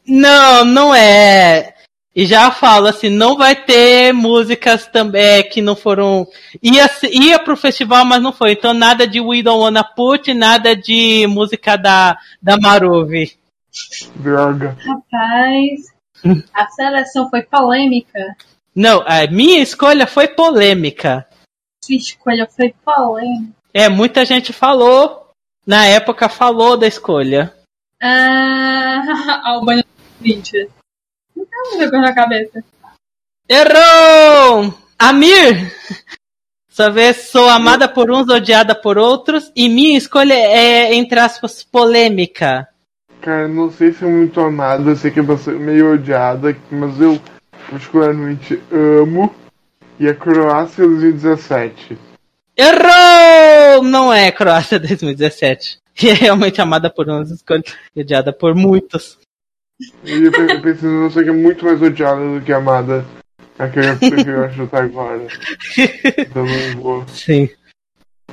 Speaker 1: Não, não é. E já falo assim, não vai ter músicas também que não foram. Ia, ia pro festival, mas não foi. Então nada de We Don't Wanna Put, nada de música da, da Maruvi.
Speaker 3: Droga.
Speaker 2: Rapaz. A seleção foi polêmica.
Speaker 1: Não, a minha escolha foi polêmica.
Speaker 2: Sua escolha foi polêmica.
Speaker 1: É, muita gente falou, na época falou da escolha.
Speaker 2: Ah, Albania 20. Não coisa na cabeça.
Speaker 1: Errou! Amir! Sua vez, sou amada por uns, odiada por outros, e minha escolha é, entre aspas, polêmica.
Speaker 3: Cara, não sei se é muito amada, eu sei que é meio odiada, mas eu particularmente amo. E a Croácia 2017.
Speaker 1: Errou! Não é Croácia 2017. E é realmente amada por uns, escolha e odiada por muitos.
Speaker 3: E eu pe- pensando, não sei que é muito mais odiada do que amada. Aquela que eu acho até agora. Então não vou.
Speaker 1: Sim.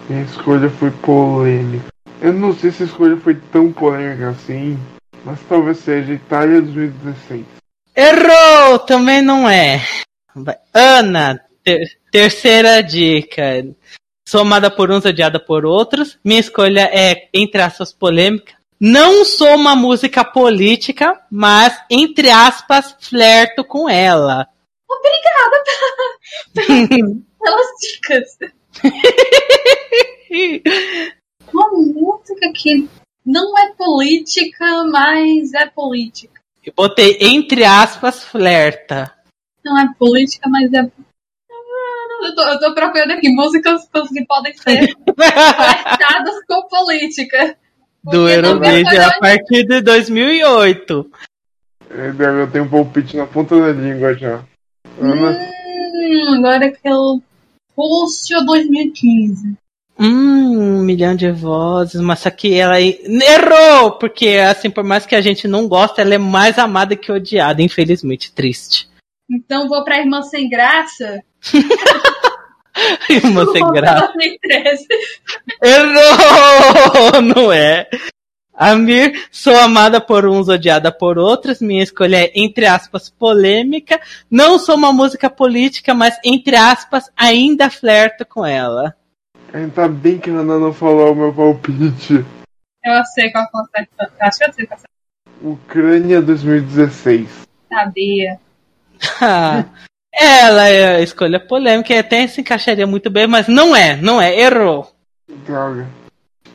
Speaker 3: Minha escolha foi polêmica. Eu não sei se a escolha foi tão polêmica assim, mas talvez seja Itália 2016.
Speaker 1: Errou! Também não é. Ana, ter- terceira dica. Sou amada por uns, odiada por outros. Minha escolha é, entre aspas, polêmica. Não sou uma música política, mas, entre aspas, flerto com ela.
Speaker 2: Pelas dicas. Uma música que não é política, mas é política.
Speaker 1: Eu botei, entre aspas, flerta.
Speaker 2: Não é política, mas é. Ah, Eu tô, eu tô procurando aqui músicas que podem ser flertadas com política.
Speaker 1: Do Eurovision a partir de 2008.
Speaker 3: Eu eu tenho um palpite na ponta da língua já. Ana,
Speaker 2: Hum, agora que eu. Rússia 2015.
Speaker 1: Hum, um milhão de vozes, mas só que ela errou! Porque, assim, por mais que a gente não goste, ela é mais amada que odiada, infelizmente. Triste.
Speaker 2: Então vou pra Irmã Sem Graça.
Speaker 1: Irmã sem graça.
Speaker 2: 2013.
Speaker 1: Errou! Não é. Amir, sou amada por uns, odiada por outros. Minha escolha é, entre aspas, polêmica. Não sou uma música política, mas, entre aspas, ainda flerto com ela.
Speaker 3: Ainda bem que a Ana não falou o meu palpite.
Speaker 2: Eu sei qual o Acho que eu sei qual é.
Speaker 3: Ucrânia 2016.
Speaker 2: Sabia.
Speaker 1: Ah, ela é a escolha polêmica e até se encaixaria muito bem, mas não é, não é, errou.
Speaker 3: Droga.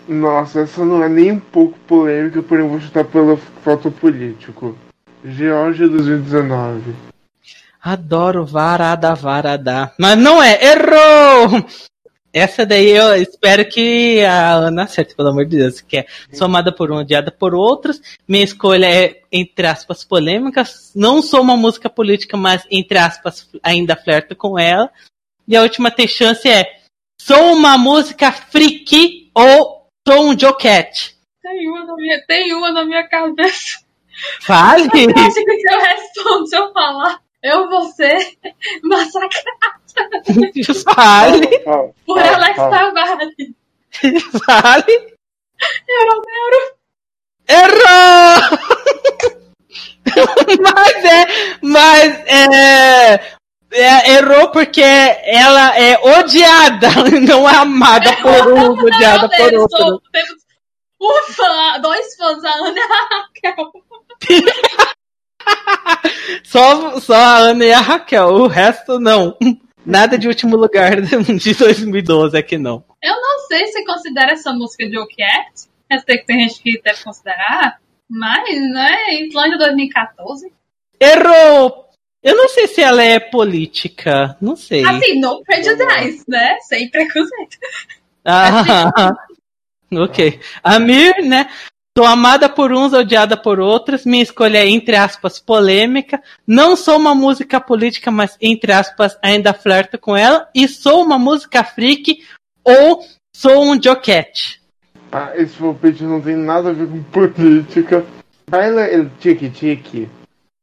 Speaker 3: Nossa, essa não é nem um pouco polêmica, porém eu vou chutar pelo fato político. Geórgia 2019.
Speaker 1: Adoro varada, varada. Mas não é, errou! Essa daí eu espero que a Ana acerte, pelo amor de Deus, que é somada por um, odiada por outros. Minha escolha é, entre aspas, polêmicas. Não sou uma música política, mas, entre aspas, ainda flerto com ela. E a última tem chance é sou uma música freak ou sou um joquete.
Speaker 2: Tem uma na minha, tem uma na minha cabeça.
Speaker 1: Fale!
Speaker 2: Eu acho que se eu respondo, se eu falar, eu vou ser massacrada
Speaker 1: Fale!
Speaker 3: Fala,
Speaker 2: por Alex. Tavares.
Speaker 1: Fale!
Speaker 2: Euro, euro.
Speaker 1: Errou! mas é. Mas é, é, Errou porque ela é odiada, não é amada por um, odiada por
Speaker 2: Deus,
Speaker 1: outro.
Speaker 2: sou- Temos um fã, dois fãs, a Ana e a Raquel.
Speaker 1: Só, só a Ana e a Raquel, o resto não. Nada de último lugar de 2012 aqui não.
Speaker 2: Eu não sei se considera essa música de Cat. Eu sei que tem gente que deve considerar. Mas, né? Islândia 2014.
Speaker 1: Errou! Eu não sei se ela é política. Não sei.
Speaker 2: Assim, no prejudice, né? Sem preconceito.
Speaker 1: Ah, ok. Amir, né? Sou amada por uns, odiada por outros. Minha escolha é, entre aspas, polêmica. Não sou uma música política, mas, entre aspas, ainda flerto com ela. E sou uma música freak ou sou um joquete.
Speaker 3: Ah, esse palpite não tem nada a ver com política. Baila el tiki.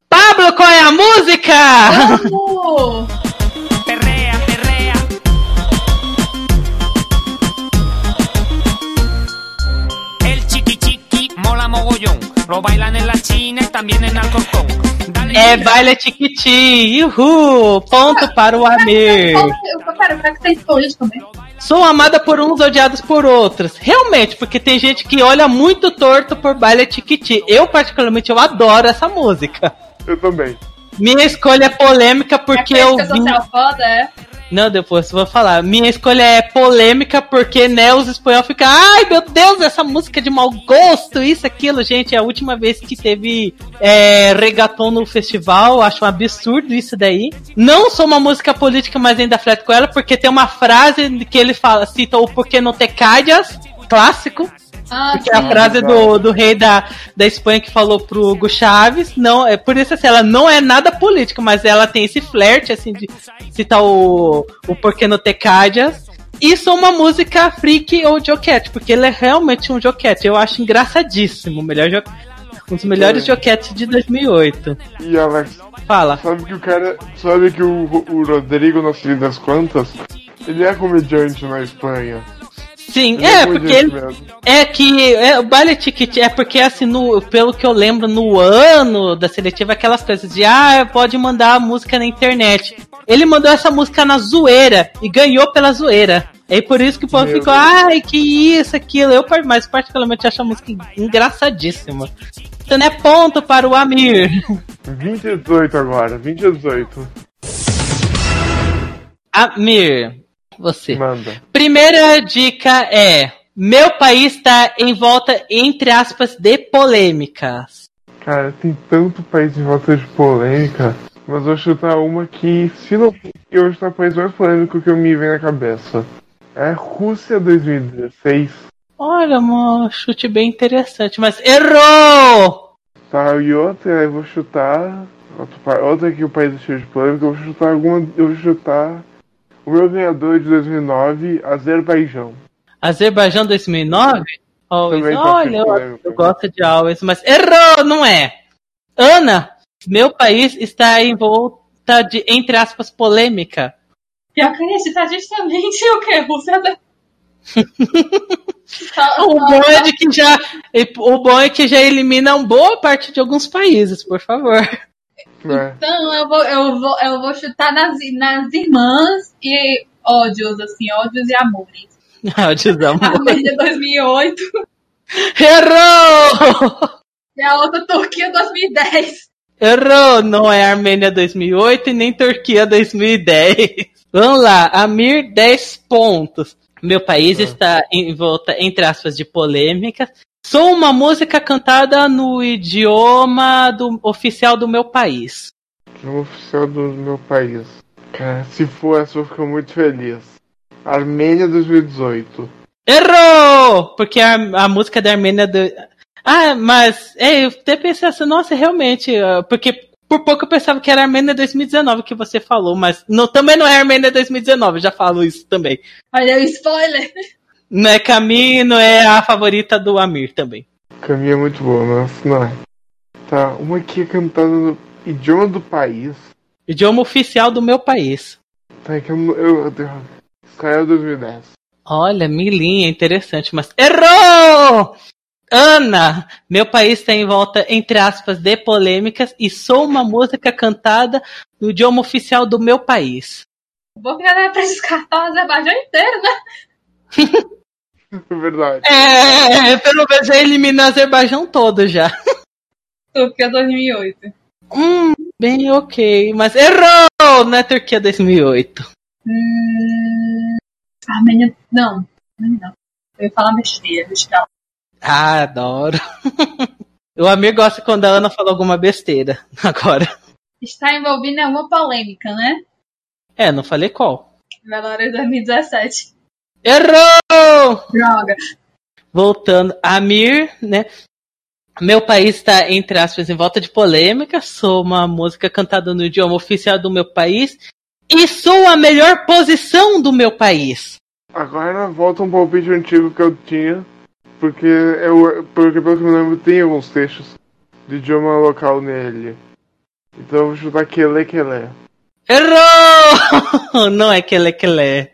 Speaker 1: Pablo, qual é a música?
Speaker 2: Vamos!
Speaker 5: Mogollón. Lo bailan en la China y también en Alcorcón. Dale,
Speaker 1: É. Baile Tiquiti. Uhul! Ponto para o Amir.
Speaker 2: Eu, cara, que tem também?
Speaker 1: Sou amada por uns, odiados por outros. Realmente, porque tem gente que olha muito torto por Baile Tiquiti. Eu, particularmente, eu adoro essa música.
Speaker 3: Eu também.
Speaker 1: Minha escolha é polêmica porque
Speaker 2: é
Speaker 1: eu
Speaker 2: social foda, é?
Speaker 1: Não, depois eu vou falar. Minha escolha é polêmica porque, né, os espanhóis ficam. Ai, meu Deus, essa música é de mau gosto, isso, aquilo, gente. É a última vez que teve é, regaton no festival. Acho um absurdo isso daí. Não sou uma música política, mas ainda fleto com ela, porque tem uma frase que ele fala, cita o Porquê não te calhas, clássico.
Speaker 2: Ah,
Speaker 1: Porque é a
Speaker 2: sim.
Speaker 1: frase do, do rei da, da Espanha que falou pro Hugo Chaves, não, é por isso assim, ela não é nada política, mas ela tem esse flerte, assim, de citar o, o Porquê no Tecadias. Isso é uma música freak ou joquete, porque ele é realmente um joquete. Eu acho engraçadíssimo, o melhor jo um dos melhores
Speaker 3: É.
Speaker 1: joquetes de 2008.
Speaker 3: E Alex,
Speaker 1: Fala.
Speaker 3: sabe que o cara. Sabe que o, o Rodrigo, no fim das contas, ele é comediante na Espanha.
Speaker 1: Sim, é, porque ele,
Speaker 3: mesmo.
Speaker 1: É que é, o baile ticket é porque, assim, no, pelo que eu lembro, no ano da seletiva, aquelas coisas de ah, pode mandar a música na internet. Ele mandou essa música na zoeira e ganhou pela zoeira. É por isso que o povo
Speaker 3: Meu
Speaker 1: ficou, ai, que isso, aquilo. Eu, mas particularmente, acho a música engraçadíssima. Então, é ponto para o Amir.
Speaker 3: 2018 agora, 2018.
Speaker 1: Amir, você.
Speaker 3: Manda.
Speaker 1: Primeira dica é: meu país está em volta, entre aspas, de polêmicas.
Speaker 3: Cara, tem tanto país em volta de polêmica, mas vou chutar uma que, se não eu vou chutar o país mais polêmico que eu me vem na cabeça. É Rússia 2016.
Speaker 1: Olha, um chute bem interessante, mas errou!
Speaker 3: Tá, e outra, eu vou chutar. Outro, pa- outra que o país é cheio de polêmica, eu vou chutar alguma. Eu vou chutar. O meu ganhador de 2009, Azerbaijão.
Speaker 1: Azerbaijão 2009? Always.
Speaker 3: Também tá
Speaker 1: Olha,
Speaker 3: de
Speaker 1: eu, eu gosto de Always, mas errou, não é? Ana, meu país está em volta de, entre aspas, polêmica.
Speaker 2: Pior que esse tá justamente o que? Rússia da... Só-
Speaker 1: O
Speaker 2: só-
Speaker 1: bom é que já, o bom é que já elimina uma boa parte de alguns países, por favor.
Speaker 2: Então eu vou, eu vou, eu vou chutar nas, nas irmãs e ódios, assim, ódios e amores.
Speaker 1: Ah, desamo.
Speaker 2: Armênia 2008
Speaker 1: Errou!
Speaker 2: e a outra Turquia 2010.
Speaker 1: Errou! Não é Armênia 2008 e nem Turquia 2010. Vamos lá, Amir 10 pontos. Meu país está em volta, entre aspas, de polêmicas. Sou uma música cantada no idioma do, oficial do meu país.
Speaker 3: No oficial do meu país. Cara, se for essa, eu ficar muito feliz. Armênia 2018.
Speaker 1: Errou! Porque a, a música da Armênia. Do... Ah, mas é, eu até pensei assim, nossa, realmente. ah, Porque por pouco eu pensava que era Armênia 2019 que você falou, mas não, também não é Armênia 2019, já falo isso também.
Speaker 2: Olha o spoiler.
Speaker 1: Não é Camino, é a favorita do Amir também.
Speaker 3: Caminha é muito boa, mas não é. Tá, uma aqui é cantada no idioma do país.
Speaker 1: Idioma oficial do meu país.
Speaker 3: Tá, é que eu. eu, eu Israel 2010.
Speaker 1: Olha, milinha, interessante, mas errou! Ana, meu país está em volta, entre aspas, de polêmicas e sou uma música cantada no idioma oficial do meu país.
Speaker 2: Vou que já dá pra descartar o Azerbaijão inteiro, né?
Speaker 3: É verdade.
Speaker 1: É, pelo menos já eliminou o Azerbaijão todo já.
Speaker 2: Turquia 2008.
Speaker 1: Hum, bem ok, mas errou na Turquia 2008.
Speaker 2: Hum... Armênia. Não. Não. Eu ia falar besteira, deixa.
Speaker 1: Ah, adoro. O amigo gosta quando a Ana fala alguma besteira. Agora.
Speaker 2: Está envolvido em alguma polêmica, né?
Speaker 1: É, não falei qual.
Speaker 2: Valores 2017.
Speaker 1: Errou!
Speaker 2: Droga.
Speaker 1: Voltando, Amir, né? Meu país está, entre aspas, em volta de polêmica. Sou uma música cantada no idioma oficial do meu país. E sou a melhor posição do meu país.
Speaker 3: Agora volta um palpite antigo que eu tinha. Porque eu. Porque pelo que me lembro tem alguns textos de idioma local nele. Então eu vou chutar Kele Kele.
Speaker 1: Errou! Não é Kele Kele.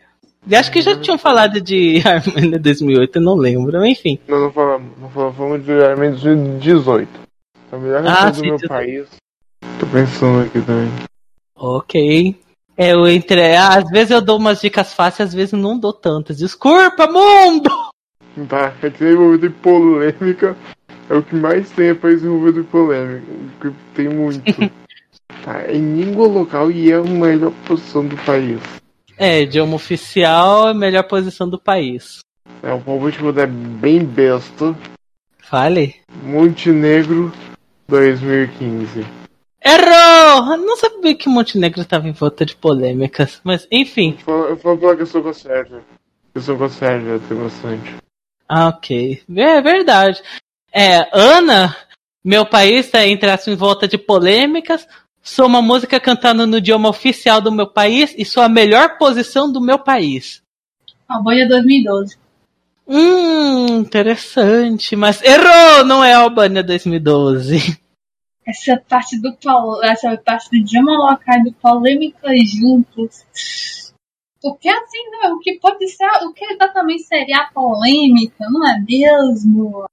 Speaker 1: Eu Acho que já tinham falado de Armênia 2008, eu não lembro. Enfim.
Speaker 3: Não, não falamos. Não falamos, de Armênia 2018. A melhor
Speaker 1: Ah,
Speaker 3: canção do
Speaker 1: sim,
Speaker 3: meu
Speaker 1: 18.
Speaker 3: país. Tô pensando aqui também.
Speaker 1: Ok. É, eu entre... Às vezes eu dou umas dicas fáceis, às vezes não dou tantas. Desculpa, mundo!
Speaker 3: Tá, é que envolvido em polêmica. É o que mais tem é país envolvido em polêmica. Tem muito. Tá, em língua local e é a melhor posição do país.
Speaker 1: É, idioma oficial, melhor posição do país.
Speaker 3: É palpite quando é bem besta.
Speaker 1: Fale.
Speaker 3: Montenegro 2015.
Speaker 1: Errou! Não sabia que Montenegro estava em volta de polêmicas, mas enfim.
Speaker 3: Eu falo- pela questão com a Sérvia. Questão com a Sérvia tem bastante.
Speaker 1: Ah, ok. É verdade. É, Ana, meu país está as em volta de polêmicas. Sou uma música cantando no idioma oficial do meu país e sou a melhor posição do meu país.
Speaker 2: Albânia 2012.
Speaker 1: Hum, interessante, mas errou! Não é Albânia 2012.
Speaker 2: Essa parte do essa parte do idioma local do polêmica juntos. Porque assim, não, o que pode ser, o que exatamente seria a polêmica, não é mesmo?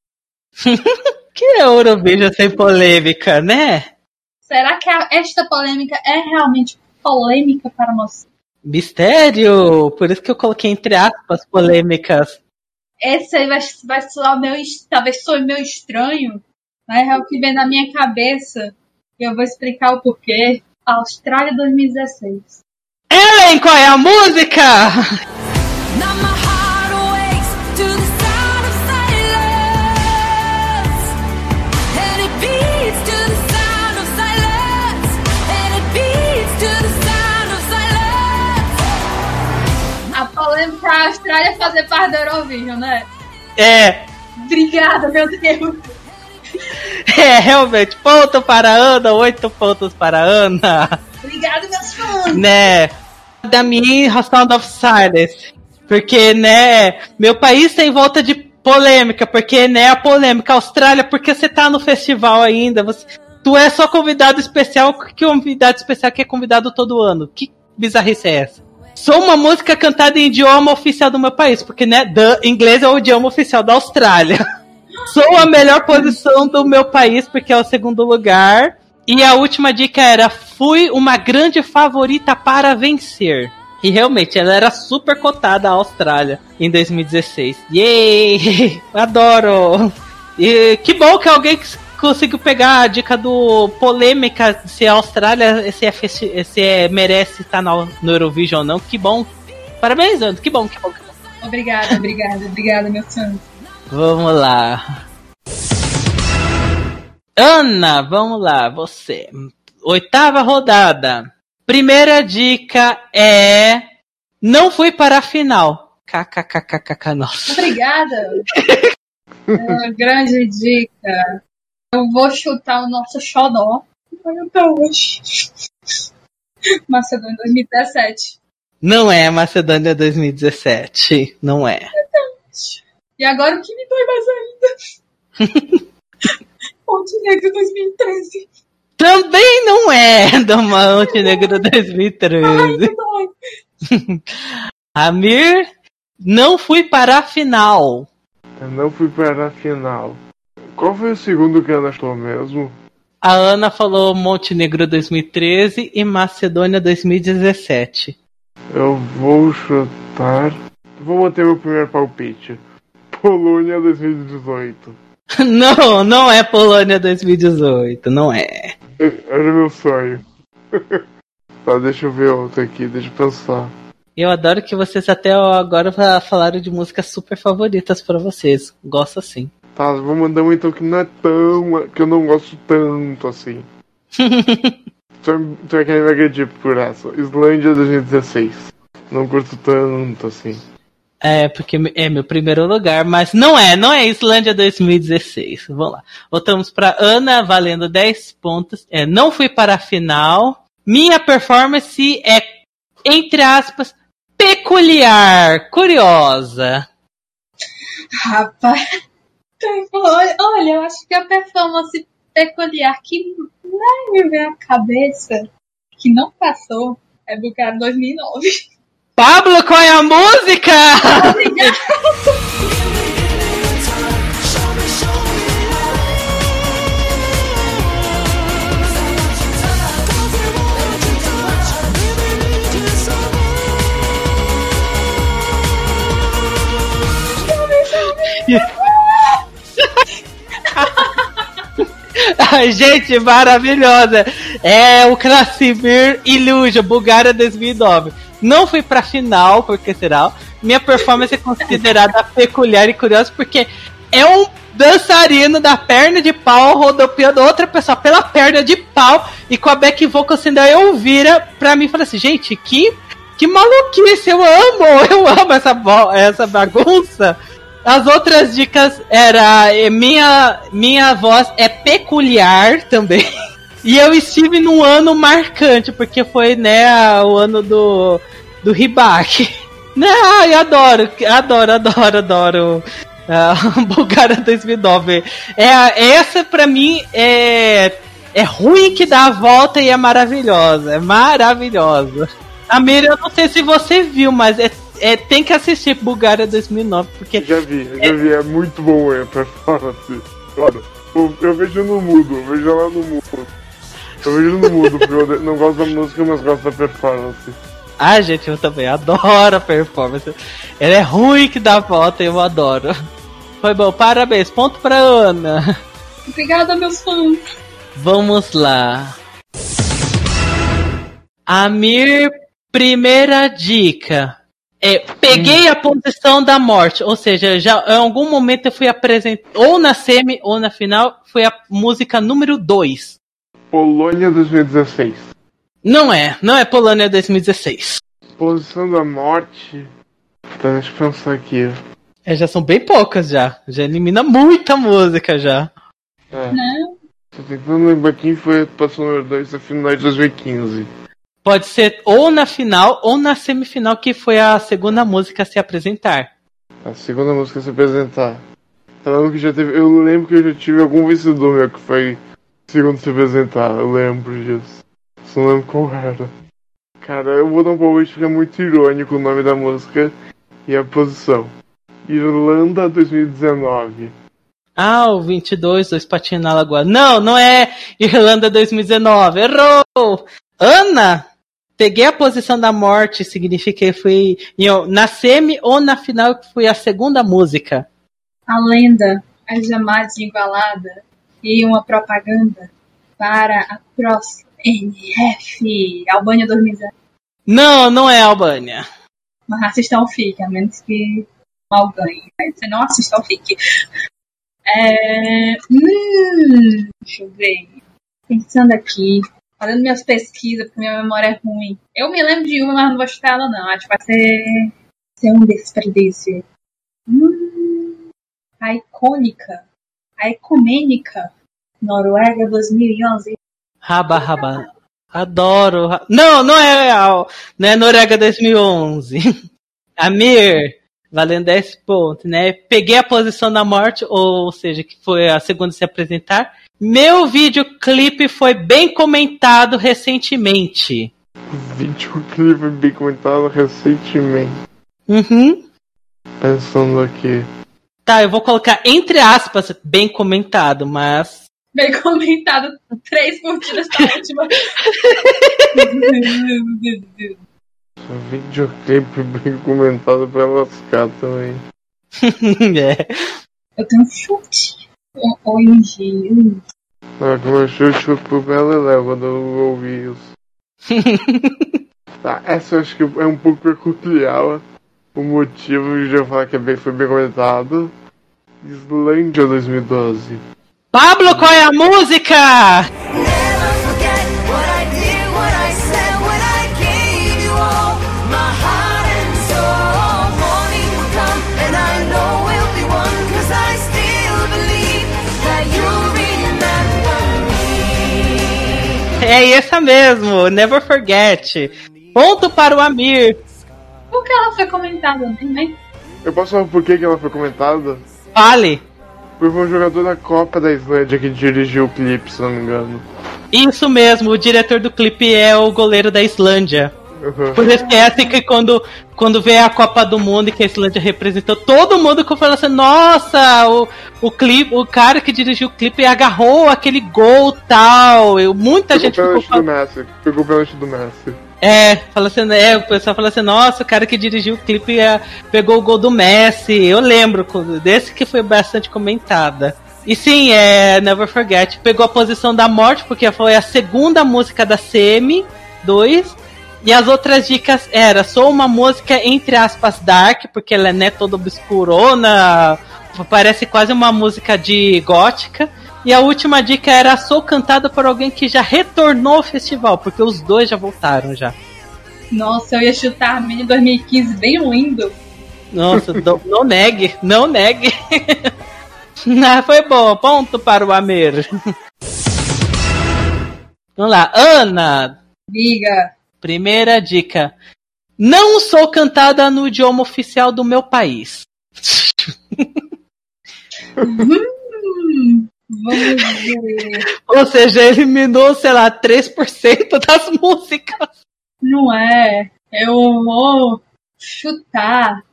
Speaker 1: Que é Eurovision sem polêmica, né?
Speaker 2: Será que a- esta polêmica é realmente polêmica para nós?
Speaker 1: Mistério! Por isso que eu coloquei entre aspas polêmicas.
Speaker 2: Esse aí vai, vai soar es- talvez soe meio estranho, mas é o que vem na minha cabeça. E eu vou explicar o porquê. Austrália 2016.
Speaker 1: Ellen, qual é a música?
Speaker 4: Now
Speaker 2: a Austrália fazer parte da Eurovision, né?
Speaker 1: É,
Speaker 2: Obrigada, meu Deus.
Speaker 1: é, realmente. Ponto para Ana, oito pontos para Ana.
Speaker 2: Obrigada, meus fãs.
Speaker 1: Né? Da minha Sound of Silence. Porque, né, meu país tem volta de polêmica, porque, né, a polêmica. Austrália, porque você tá no festival ainda? Você, tu é só convidado especial, que convidado especial que é convidado todo ano? Que bizarrice é essa? Sou uma música cantada em idioma oficial do meu país, porque, né, the, inglês é o idioma oficial da Austrália. Sou a melhor posição do meu país, porque é o segundo lugar. E a última dica era: fui uma grande favorita para vencer. E realmente, ela era super cotada a Austrália em 2016. Yay! Adoro! E que bom que alguém conseguiu pegar a dica do polêmica se a Austrália se, é, se é- merece estar no, no Eurovision ou não. Que bom! Parabéns, Andro. Que bom, que bom, que bom.
Speaker 2: Obrigada, obrigada, obrigada, meus fãs.
Speaker 1: Vamos lá. Ana, vamos lá, você. Oitava rodada. Primeira dica é. Não fui para a final. KKKKK, nossa.
Speaker 2: Obrigada. É uma grande dica. Eu vou chutar o nosso xodó. Vai até hoje. Macedônia 2017.
Speaker 1: Não é Macedônia 2017. Não é.
Speaker 2: E agora o que me dói mais ainda? Montenegro 2013.
Speaker 1: Também não é do Montenegro
Speaker 2: Ai,
Speaker 1: 2013.
Speaker 2: que dói.
Speaker 1: Amir, não fui para a final.
Speaker 3: Eu não fui para a final. Qual foi o segundo que ela achou mesmo?
Speaker 1: A Ana falou Montenegro 2013 e Macedônia 2017.
Speaker 3: Eu vou chutar. Vou manter meu primeiro palpite. Polônia 2018.
Speaker 1: Não, não é Polônia 2018, não é.
Speaker 3: Era meu sonho. tá, deixa eu ver outro aqui, deixa eu pensar.
Speaker 1: Eu adoro que vocês até agora fa- falaram de músicas super favoritas pra vocês. Gosto assim.
Speaker 3: Tá, vou mandar um então que não é tão. que eu não gosto tanto assim. Tu tu é que me acredito por essa. Islândia 2016. Não curto tanto assim.
Speaker 1: É, porque é meu primeiro lugar, mas não é, não é Islândia 2016. Vamos lá. Voltamos pra Ana, valendo 10 pontos. É, não fui para a final. Minha performance é, entre aspas, peculiar, curiosa.
Speaker 2: Rapaz. Olha, olha, eu acho que a performance peculiar que vai me ver a cabeça, que não passou, é do cara 2009.
Speaker 1: Pablo, qual é a música?
Speaker 2: Obrigada.
Speaker 1: gente, maravilhosa. É o Krasimir Illusion, Bulgária 2009. Não fui pra final, porque será? Minha performance é considerada peculiar e curiosa, porque é um dançarino da perna de pau rodopiando outra pessoa pela perna de pau e com a back vocal sendo a Elvira pra mim fala assim, gente, que, que maluquice, eu amo, eu amo essa, essa bagunça. As outras dicas era eh, minha, minha voz é peculiar também. E eu estive num ano marcante, porque foi, né, o ano do, do Ribac. Né, ai, adoro, adoro, adoro, adoro. Uh, Bulgária 2009. É, essa pra mim é, é ruim que dá a volta e é maravilhosa. É maravilhosa. A Miriam, eu não sei se você viu, mas é, é- tem que assistir Bulgária 2009, porque
Speaker 3: Já vi, já vi, é muito bom a performance. Olha, eu, eu vejo no mudo, eu vejo lá no mudo. Eu vejo no mudo, porque eu não gosto da música, mas gosto da performance.
Speaker 1: Ah, gente, eu também adoro a performance. Ela é ruim que dá volta e eu adoro. Foi bom, parabéns. Ponto pra Ana.
Speaker 2: Obrigada, meus fãs.
Speaker 1: Vamos lá. Amir, primeira dica. É, peguei a posição da morte, ou seja, já em algum momento eu fui apresentar, ou na semi ou na final, foi a música número 2.
Speaker 3: Polônia 2016.
Speaker 1: Não é, não é Polônia 2016.
Speaker 3: Posição da morte. Tá, deixa eu pensar aqui.
Speaker 1: É, já são bem poucas já. Já elimina muita música já.
Speaker 3: É,
Speaker 2: Não.
Speaker 3: tô tentando lembrar quem foi a posição número 2 da final de 2015.
Speaker 1: Pode ser ou na final ou na semifinal, que foi a segunda música a se apresentar.
Speaker 3: A segunda música a se apresentar. Falando que já teve. Eu lembro que eu já tive algum vencedor meu que foi segundo se apresentar. Eu lembro disso. Só não lembro qual era. Cara, eu vou dar um palpite porque é muito irônico o nome da música e a posição. Irlanda 2019.
Speaker 1: Ah, o 22, dois patinhos na lagoa. Não, não é Irlanda 2019. Errou! Ana! Peguei a posição da morte, significa que fui em- na semi ou na final, que foi a segunda música.
Speaker 2: A lenda, a jamais igualada e uma propaganda para a próxima NF Albânia 2019.
Speaker 1: Não, não é Albânia.
Speaker 2: Mas assista ao FIC, a menos que mal ganhe. Você não assista ao FIC. É... Hum, deixa eu ver. Pensando aqui, fazendo minhas pesquisas, porque minha memória é ruim. Eu me lembro de uma, mas não vou chutar ela não. Acho que vai ser, ser um desperdício. Hum, a icônica, a ecumênica, Noruega 2011.
Speaker 1: Raba, raba. Adoro. Não, não é real. Não é Noruega 2011. Amir, valendo 10 pontos, né? Peguei a posição da morte, ou seja, que foi a segunda a se apresentar. Meu videoclipe foi bem comentado recentemente.
Speaker 3: Videoclipe bem comentado recentemente.
Speaker 1: Uhum.
Speaker 3: Pensando aqui.
Speaker 1: Tá, eu vou colocar entre aspas bem comentado, mas.
Speaker 2: Bem comentado, três curtidas tá ótima.
Speaker 3: Videoclipe bem comentado pra lascar também.
Speaker 1: é.
Speaker 2: Eu tenho um chute. O- Hoje. hum.
Speaker 3: Ah, como eu chute pro Léo quando eu ouvi isso. tá, essa eu acho que é um pouco peculiar. O motivo de eu falar que é bem, foi bem comentado. Islândia 2012.
Speaker 1: Pablo, qual é a música? É essa mesmo, Never Forget. Ponto para o Amir.
Speaker 2: Por que ela foi comentada, né?
Speaker 3: Eu posso falar por que, que ela foi comentada?
Speaker 1: Fale.
Speaker 3: Porque foi um jogador da Copa da Islândia que dirigiu o clipe, se não me engano.
Speaker 1: Isso mesmo, o diretor do clipe é o goleiro da Islândia.
Speaker 3: Uhum.
Speaker 1: Por isso que é assim que quando, quando vê a Copa do Mundo e que a Islândia representou, todo mundo que fala assim, nossa, o, o clipe, o cara que dirigiu o clipe agarrou aquele gol tal. Eu, muita
Speaker 3: Pegou
Speaker 1: gente ficou
Speaker 3: pênalti do
Speaker 1: falando.
Speaker 3: Messi. Pegou o pênalti do Messi.
Speaker 1: É, fala assim, é, o pessoal fala assim, nossa, o cara que dirigiu o clipe é, pegou o gol do Messi. Eu lembro desse que foi bastante comentada. E sim, é Never Forget. Pegou a posição da morte, porque foi a segunda música da CM2. E as outras dicas era só uma música, entre aspas, dark, porque ela é né, toda obscurona, parece quase uma música de gótica. E a última dica era sou cantada por alguém que já retornou ao festival, porque os dois já voltaram já.
Speaker 2: Nossa, eu ia chutar Mini 2015 bem lindo.
Speaker 1: Nossa, não, não negue, não negue. Ah, foi bom, ponto para o Amir. Vamos lá, Ana,
Speaker 2: Diga.
Speaker 1: Primeira dica. Não sou cantada no idioma oficial do meu país.
Speaker 2: Hum, vamos ver.
Speaker 1: Ou seja, eliminou, sei lá, 3% das músicas.
Speaker 2: Não é. Eu vou chutar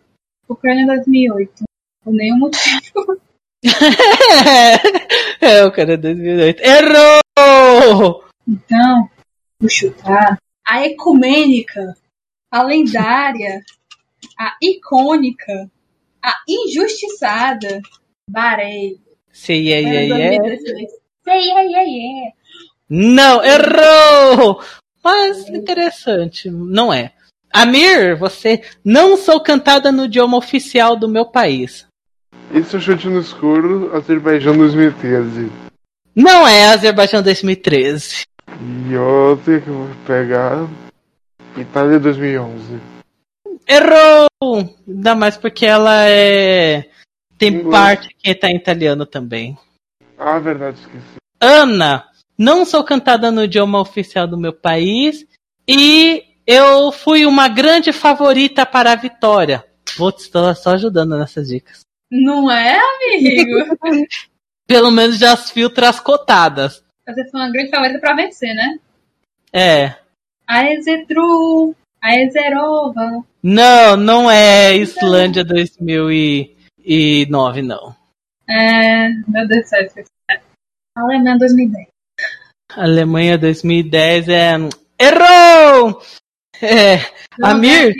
Speaker 2: Ucrânia 2008. Por nenhum motivo.
Speaker 1: é, o cara 2008. Errou!
Speaker 2: Então, vou chutar a ecumênica, a lendária, a icônica, a injustiçada, Barei.
Speaker 1: Sei, yeah, yeah.
Speaker 2: 2016. Sei, yeah, yeah.
Speaker 1: Não, errou! Mas interessante, não é. Amir, você não sou cantada no idioma oficial do meu país.
Speaker 3: Esse é o chute no escuro, Azerbaijão 2013.
Speaker 1: Não é Azerbaijão 2013.
Speaker 3: E outra que eu vou pegar. Itália 2011.
Speaker 1: Errou! Ainda mais porque ela é. Tem
Speaker 3: Inglês.
Speaker 1: parte que tá em italiano também.
Speaker 3: Ah, verdade, esqueci.
Speaker 1: Ana, não sou cantada no idioma oficial do meu país e eu fui uma grande favorita para a vitória. Putz, tô só ajudando nessas dicas.
Speaker 2: Não é, amigo?
Speaker 1: Pelo menos já as filtras cotadas.
Speaker 2: Você foi uma grande favorita pra vencer, né?
Speaker 1: É.
Speaker 2: A Ezetru, a Ezerova.
Speaker 1: Não, não é Islândia 2009, não.
Speaker 2: É. Meu Deus do céu, esqueci. Alemanha 2010.
Speaker 1: Alemanha 2010 é. Errou! É. Amir,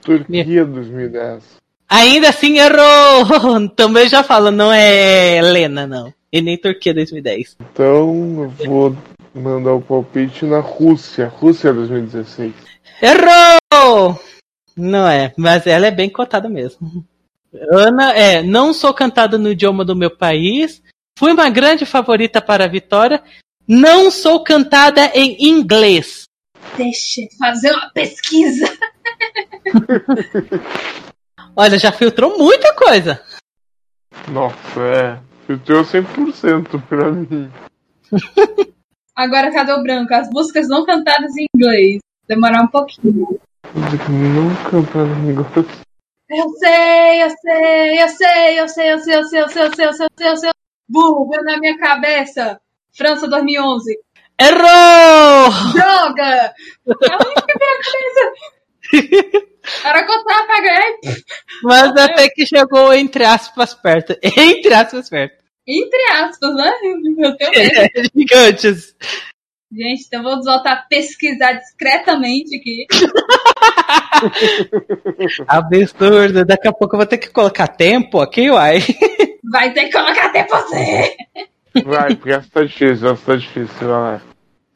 Speaker 3: Turquia 2010.
Speaker 1: ainda assim errou! Também já falo, não é Helena, não. E nem Turquia 2010.
Speaker 3: Então eu vou mandar o palpite na Rússia. Rússia 2016.
Speaker 1: Errou! Não é, mas ela é bem cotada mesmo. Ana, é, não sou cantada no idioma do meu país. Fui uma grande favorita para a vitória. Não sou cantada em inglês.
Speaker 2: Deixa eu fazer uma pesquisa.
Speaker 1: Olha, já filtrou muita coisa.
Speaker 3: Nossa, é. Filtrou 100% pra mim.
Speaker 2: Agora cadê o branco? As músicas não cantadas em inglês. Demorar um pouquinho.
Speaker 3: Não cantar negócio.
Speaker 2: Eu sei, eu sei, eu sei, eu sei, eu sei, eu sei, eu sei, eu sei, eu sei, eu sei, eu sei. Burro, veio na minha cabeça. França 2011.
Speaker 1: Errou!
Speaker 2: Droga! A veio na cabeça. Ganhar. e-
Speaker 1: Mas até que chegou entre aspas perto. Entre aspas perto.
Speaker 2: Entre aspas, né? Eu tenho medo.
Speaker 1: Gigantes.
Speaker 2: Gente, então vou voltar a pesquisar discretamente aqui.
Speaker 1: Absurdo. Daqui a pouco eu vou ter que colocar tempo aqui, uai.
Speaker 2: Vai ter que colocar até você.
Speaker 3: Vai, porque essa tá difícil, essa tá difícil, vai lá.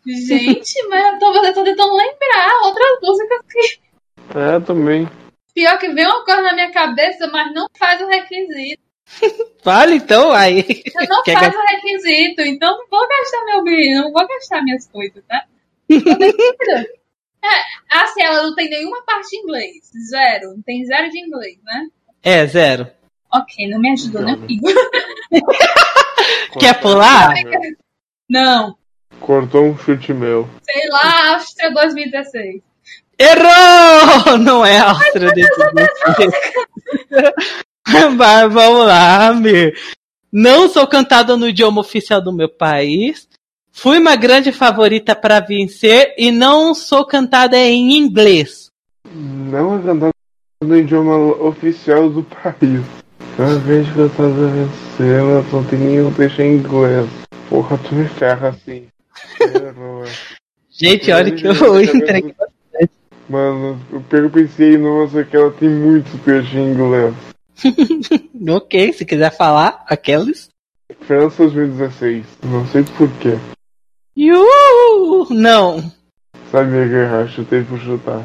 Speaker 2: Gente, mas eu tô, eu tô tentando lembrar outras músicas que.
Speaker 3: É, também.
Speaker 2: Pior que vem uma coisa na minha cabeça, mas não faz o requisito.
Speaker 1: Fala então, aí.
Speaker 2: Você não
Speaker 1: Quer
Speaker 2: faz o requisito, então não vou gastar meu brilho, não vou gastar minhas coisas, tá? é, assim, ela não tem nenhuma parte em inglês. Zero. Não tem zero de inglês, né?
Speaker 1: É, zero.
Speaker 2: Ok, não me ajudou, né, amigo?
Speaker 1: Quer pular?
Speaker 2: Não.
Speaker 3: Cortou um chute meu.
Speaker 2: Sei lá, Áustria 2016.
Speaker 1: Errou! Não é Áustria desse Mas vamos lá, Amir. Não sou cantada no idioma oficial do meu país. Fui uma grande favorita para vencer e não sou cantada em inglês.
Speaker 3: Não é cantada no idioma oficial do país. Cada vez que eu tava vencendo, eu só tenho deixa em inglês. Porra, tu me ferra assim. Errou.
Speaker 1: Gente, olha que eu entreguei.
Speaker 3: Mano, eu pensei, nossa, que ela tem muito trecho em inglês.
Speaker 1: Ok, se quiser falar, aqueles.
Speaker 3: França 2016. Não sei porquê.
Speaker 1: Iu! Não.
Speaker 3: Sabia que eu errar, chutei por chutar.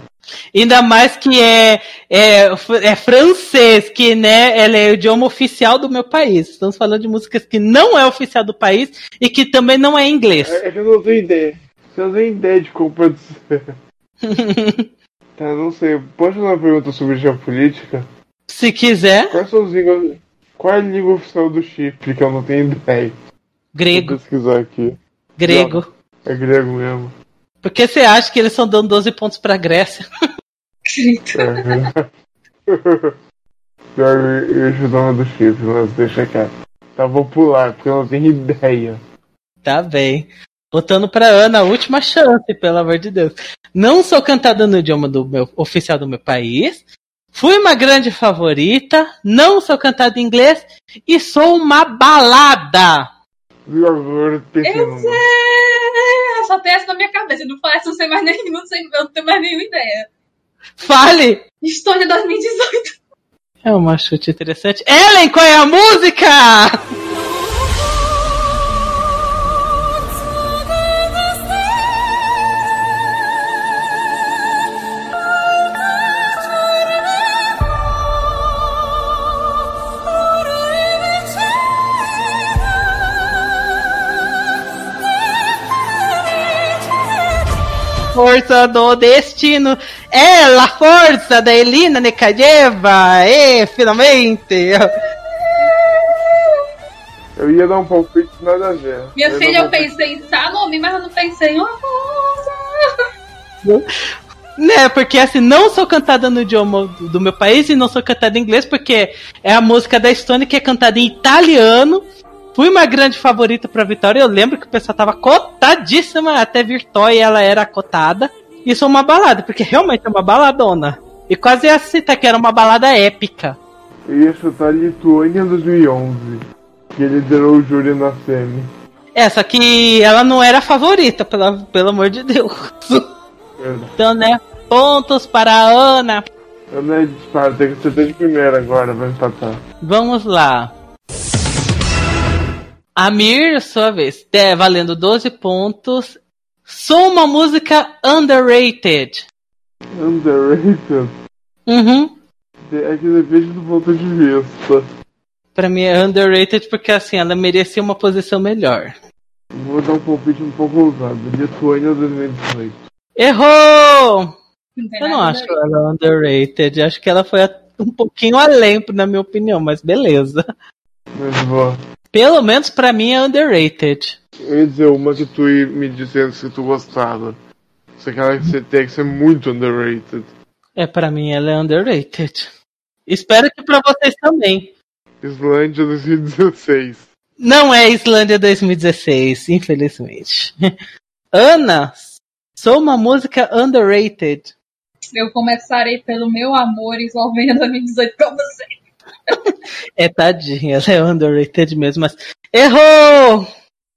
Speaker 1: Ainda mais que é, é, é francês, que né, ela é o idioma oficial do meu país. Estamos falando de músicas que não é oficial do país e que também não é inglês.
Speaker 3: É, é que eu não tenho ideia. Eu não tenho ideia de como pode ser. Tá, não sei. Pode fazer uma pergunta sobre geopolítica?
Speaker 1: Se quiser,
Speaker 3: Quais são as línguas. Qual é a língua oficial do Chipre? Que eu não tenho ideia. Vou
Speaker 1: grego,
Speaker 3: pesquisar aqui.
Speaker 1: grego.
Speaker 3: É grego mesmo.
Speaker 1: Por que você acha que eles estão dando 12 pontos pra Grécia?
Speaker 3: É. Pior, eu uma do Chipre, mas deixa quieto. Tá, vou pular, porque eu não tenho ideia.
Speaker 1: Tá bem. Botando pra Ana a última chance, pelo amor de Deus. Não sou cantada no idioma do meu, oficial do meu país. Fui uma grande favorita. Não sou cantada em inglês. E sou uma balada.
Speaker 2: Eu! Só tem essa na minha cabeça. Não faz, não sei mais nem, não sei, eu não tenho mais nenhuma ideia.
Speaker 1: Fale!
Speaker 2: Estônia 2018.
Speaker 1: É uma chute interessante. Ellen, qual é a música? Força do destino. Ela, força da Elina Nekayeva. E finalmente.
Speaker 3: Eu ia dar um palpite nada a ver.
Speaker 2: Minha
Speaker 3: Eu
Speaker 2: filha,
Speaker 3: não
Speaker 2: eu pensei em Salome, mas eu não pensei em uma coisa.
Speaker 1: Né, porque assim, não sou cantada no idioma do do meu país e não sou cantada em inglês, porque é a música da Estônia que é cantada em italiano. Fui uma grande favorita pra Vitória. Eu lembro que o pessoal tava cotadíssima, até Virtória ela era cotada. Isso é uma balada, porque realmente é uma baladona. E quase ia citar que era uma balada épica.
Speaker 3: Eu ia chutar Lituânia 2011. Que ele liderou o júri na semi.
Speaker 1: É, só que ela não era a favorita, pelo, pelo amor de Deus. Então, né, pontos para a Ana.
Speaker 3: Não é disparo, tem que acertar de primeira agora, vai empatar.
Speaker 1: Vamos lá. Amir, sua vez. É, valendo 12 pontos. Sou uma música underrated.
Speaker 3: Underrated?
Speaker 1: Uhum.
Speaker 3: É que depende do ponto de vista.
Speaker 1: Pra mim é underrated porque assim, ela merecia uma posição melhor.
Speaker 3: Vou dar um palpite um pouco ousado. Lituânia 2018.
Speaker 1: Errou!
Speaker 2: Não
Speaker 1: Eu não acho ela underrated. Acho que ela foi um pouquinho além, na minha opinião, mas beleza.
Speaker 3: Mas vou.
Speaker 1: Pelo menos pra mim é underrated.
Speaker 3: Eu ia dizer uma que tu ia me dizendo que tu gostava. Só que ela que você tem que ser muito underrated.
Speaker 1: É, pra mim ela é underrated. Espero que pra vocês também.
Speaker 3: Islândia 2016.
Speaker 1: Não é Islândia 2016, infelizmente. Ana, sou uma música underrated.
Speaker 2: Eu começarei pelo meu amor Eslovênia 2018 com você.
Speaker 1: É tadinha, ela é underrated mesmo, mas. Errou!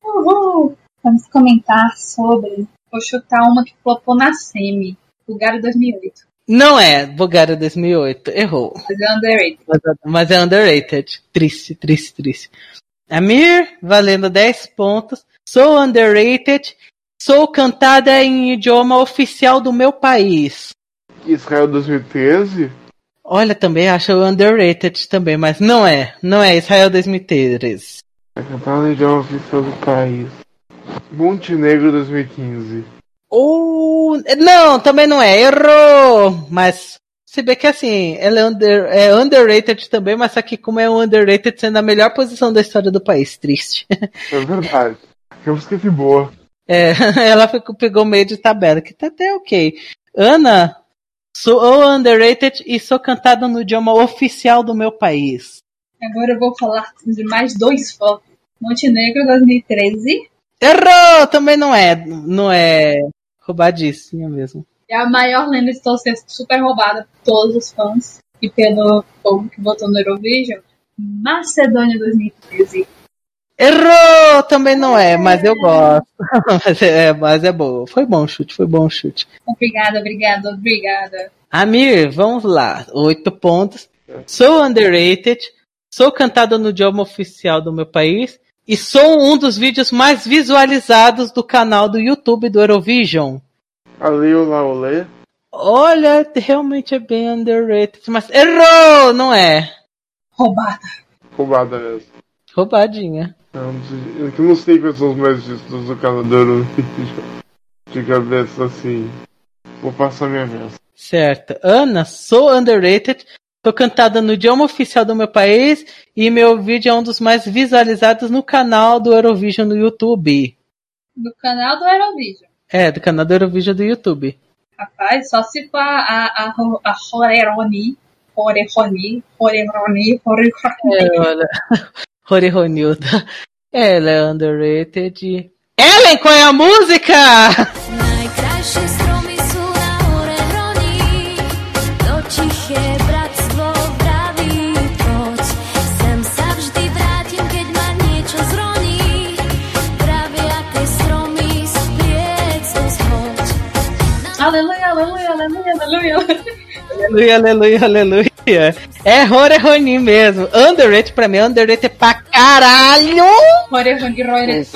Speaker 2: Uhul. Vamos comentar sobre. Vou chutar uma que flopou na semi. Bulgária 2008.
Speaker 1: Não é Bulgária 2008, errou.
Speaker 2: Mas é underrated.
Speaker 1: Mas, mas é underrated. Triste, triste, triste. Amir, valendo 10 pontos. Sou underrated. Sou cantada em idioma oficial do meu país.
Speaker 3: Israel 2013?
Speaker 1: Olha, também acho underrated também, mas não é. Não é Israel 2013.
Speaker 3: É cantada no idioma oficial do país. Montenegro 2015.
Speaker 1: Ou. Não, também não é. Errou! Mas. Se bem que assim, ela é, under, é underrated também, mas que como é um underrated sendo a melhor posição da história do país. Triste.
Speaker 3: É verdade. Que música que boa.
Speaker 1: É, ela ficou, pegou meio de tabela, que tá até ok. Ana, sou underrated e sou cantada no idioma oficial do meu país.
Speaker 2: Agora eu vou falar de mais dois focos. Montenegro 2013.
Speaker 1: Errou! Também não é. Não é roubadíssima mesmo.
Speaker 2: É a maior lenda estou sendo super roubada por todos os fãs e pelo povo que votou no Eurovision. Macedônia 2013.
Speaker 1: Errou! Também não é, mas eu gosto. mas, é, mas é boa. Foi bom o chute, foi bom o chute.
Speaker 2: Obrigada, obrigada, obrigada.
Speaker 1: Amir, vamos lá. Oito pontos. Sou underrated. Sou cantada no idioma oficial do meu país. E sou um dos vídeos mais visualizados do canal do YouTube do Eurovision.
Speaker 3: Ali o Laolê.
Speaker 1: Olha, realmente é bem underrated, mas errou, não é?
Speaker 2: Roubada.
Speaker 3: Roubada mesmo.
Speaker 1: Roubadinha.
Speaker 3: Eu não sei, eu não sei quais são os mais vistos do canal do Eurovision. De cabeça assim. Vou passar minha vez.
Speaker 1: Certo. Ana, sou underrated. Tô cantada no idioma oficial do meu país e meu vídeo é um dos mais visualizados no canal do Eurovision no YouTube.
Speaker 2: Do canal do Eurovision.
Speaker 1: É, do canal do Eurovision do YouTube.
Speaker 2: Rapaz, só se for a, a, a, a Horeroni. Horeroni. Horeroni. Horeroni.
Speaker 1: É, olha. Rory Ronilda. Ela é underrated. Ellen, qual é a música?
Speaker 2: Aleluia, aleluia, aleluia, aleluia.
Speaker 1: Aleluia, aleluia, aleluia. É Rory Roni mesmo. Underrated pra mim, underrated pra caralho.
Speaker 2: Horeroni, Horeroni.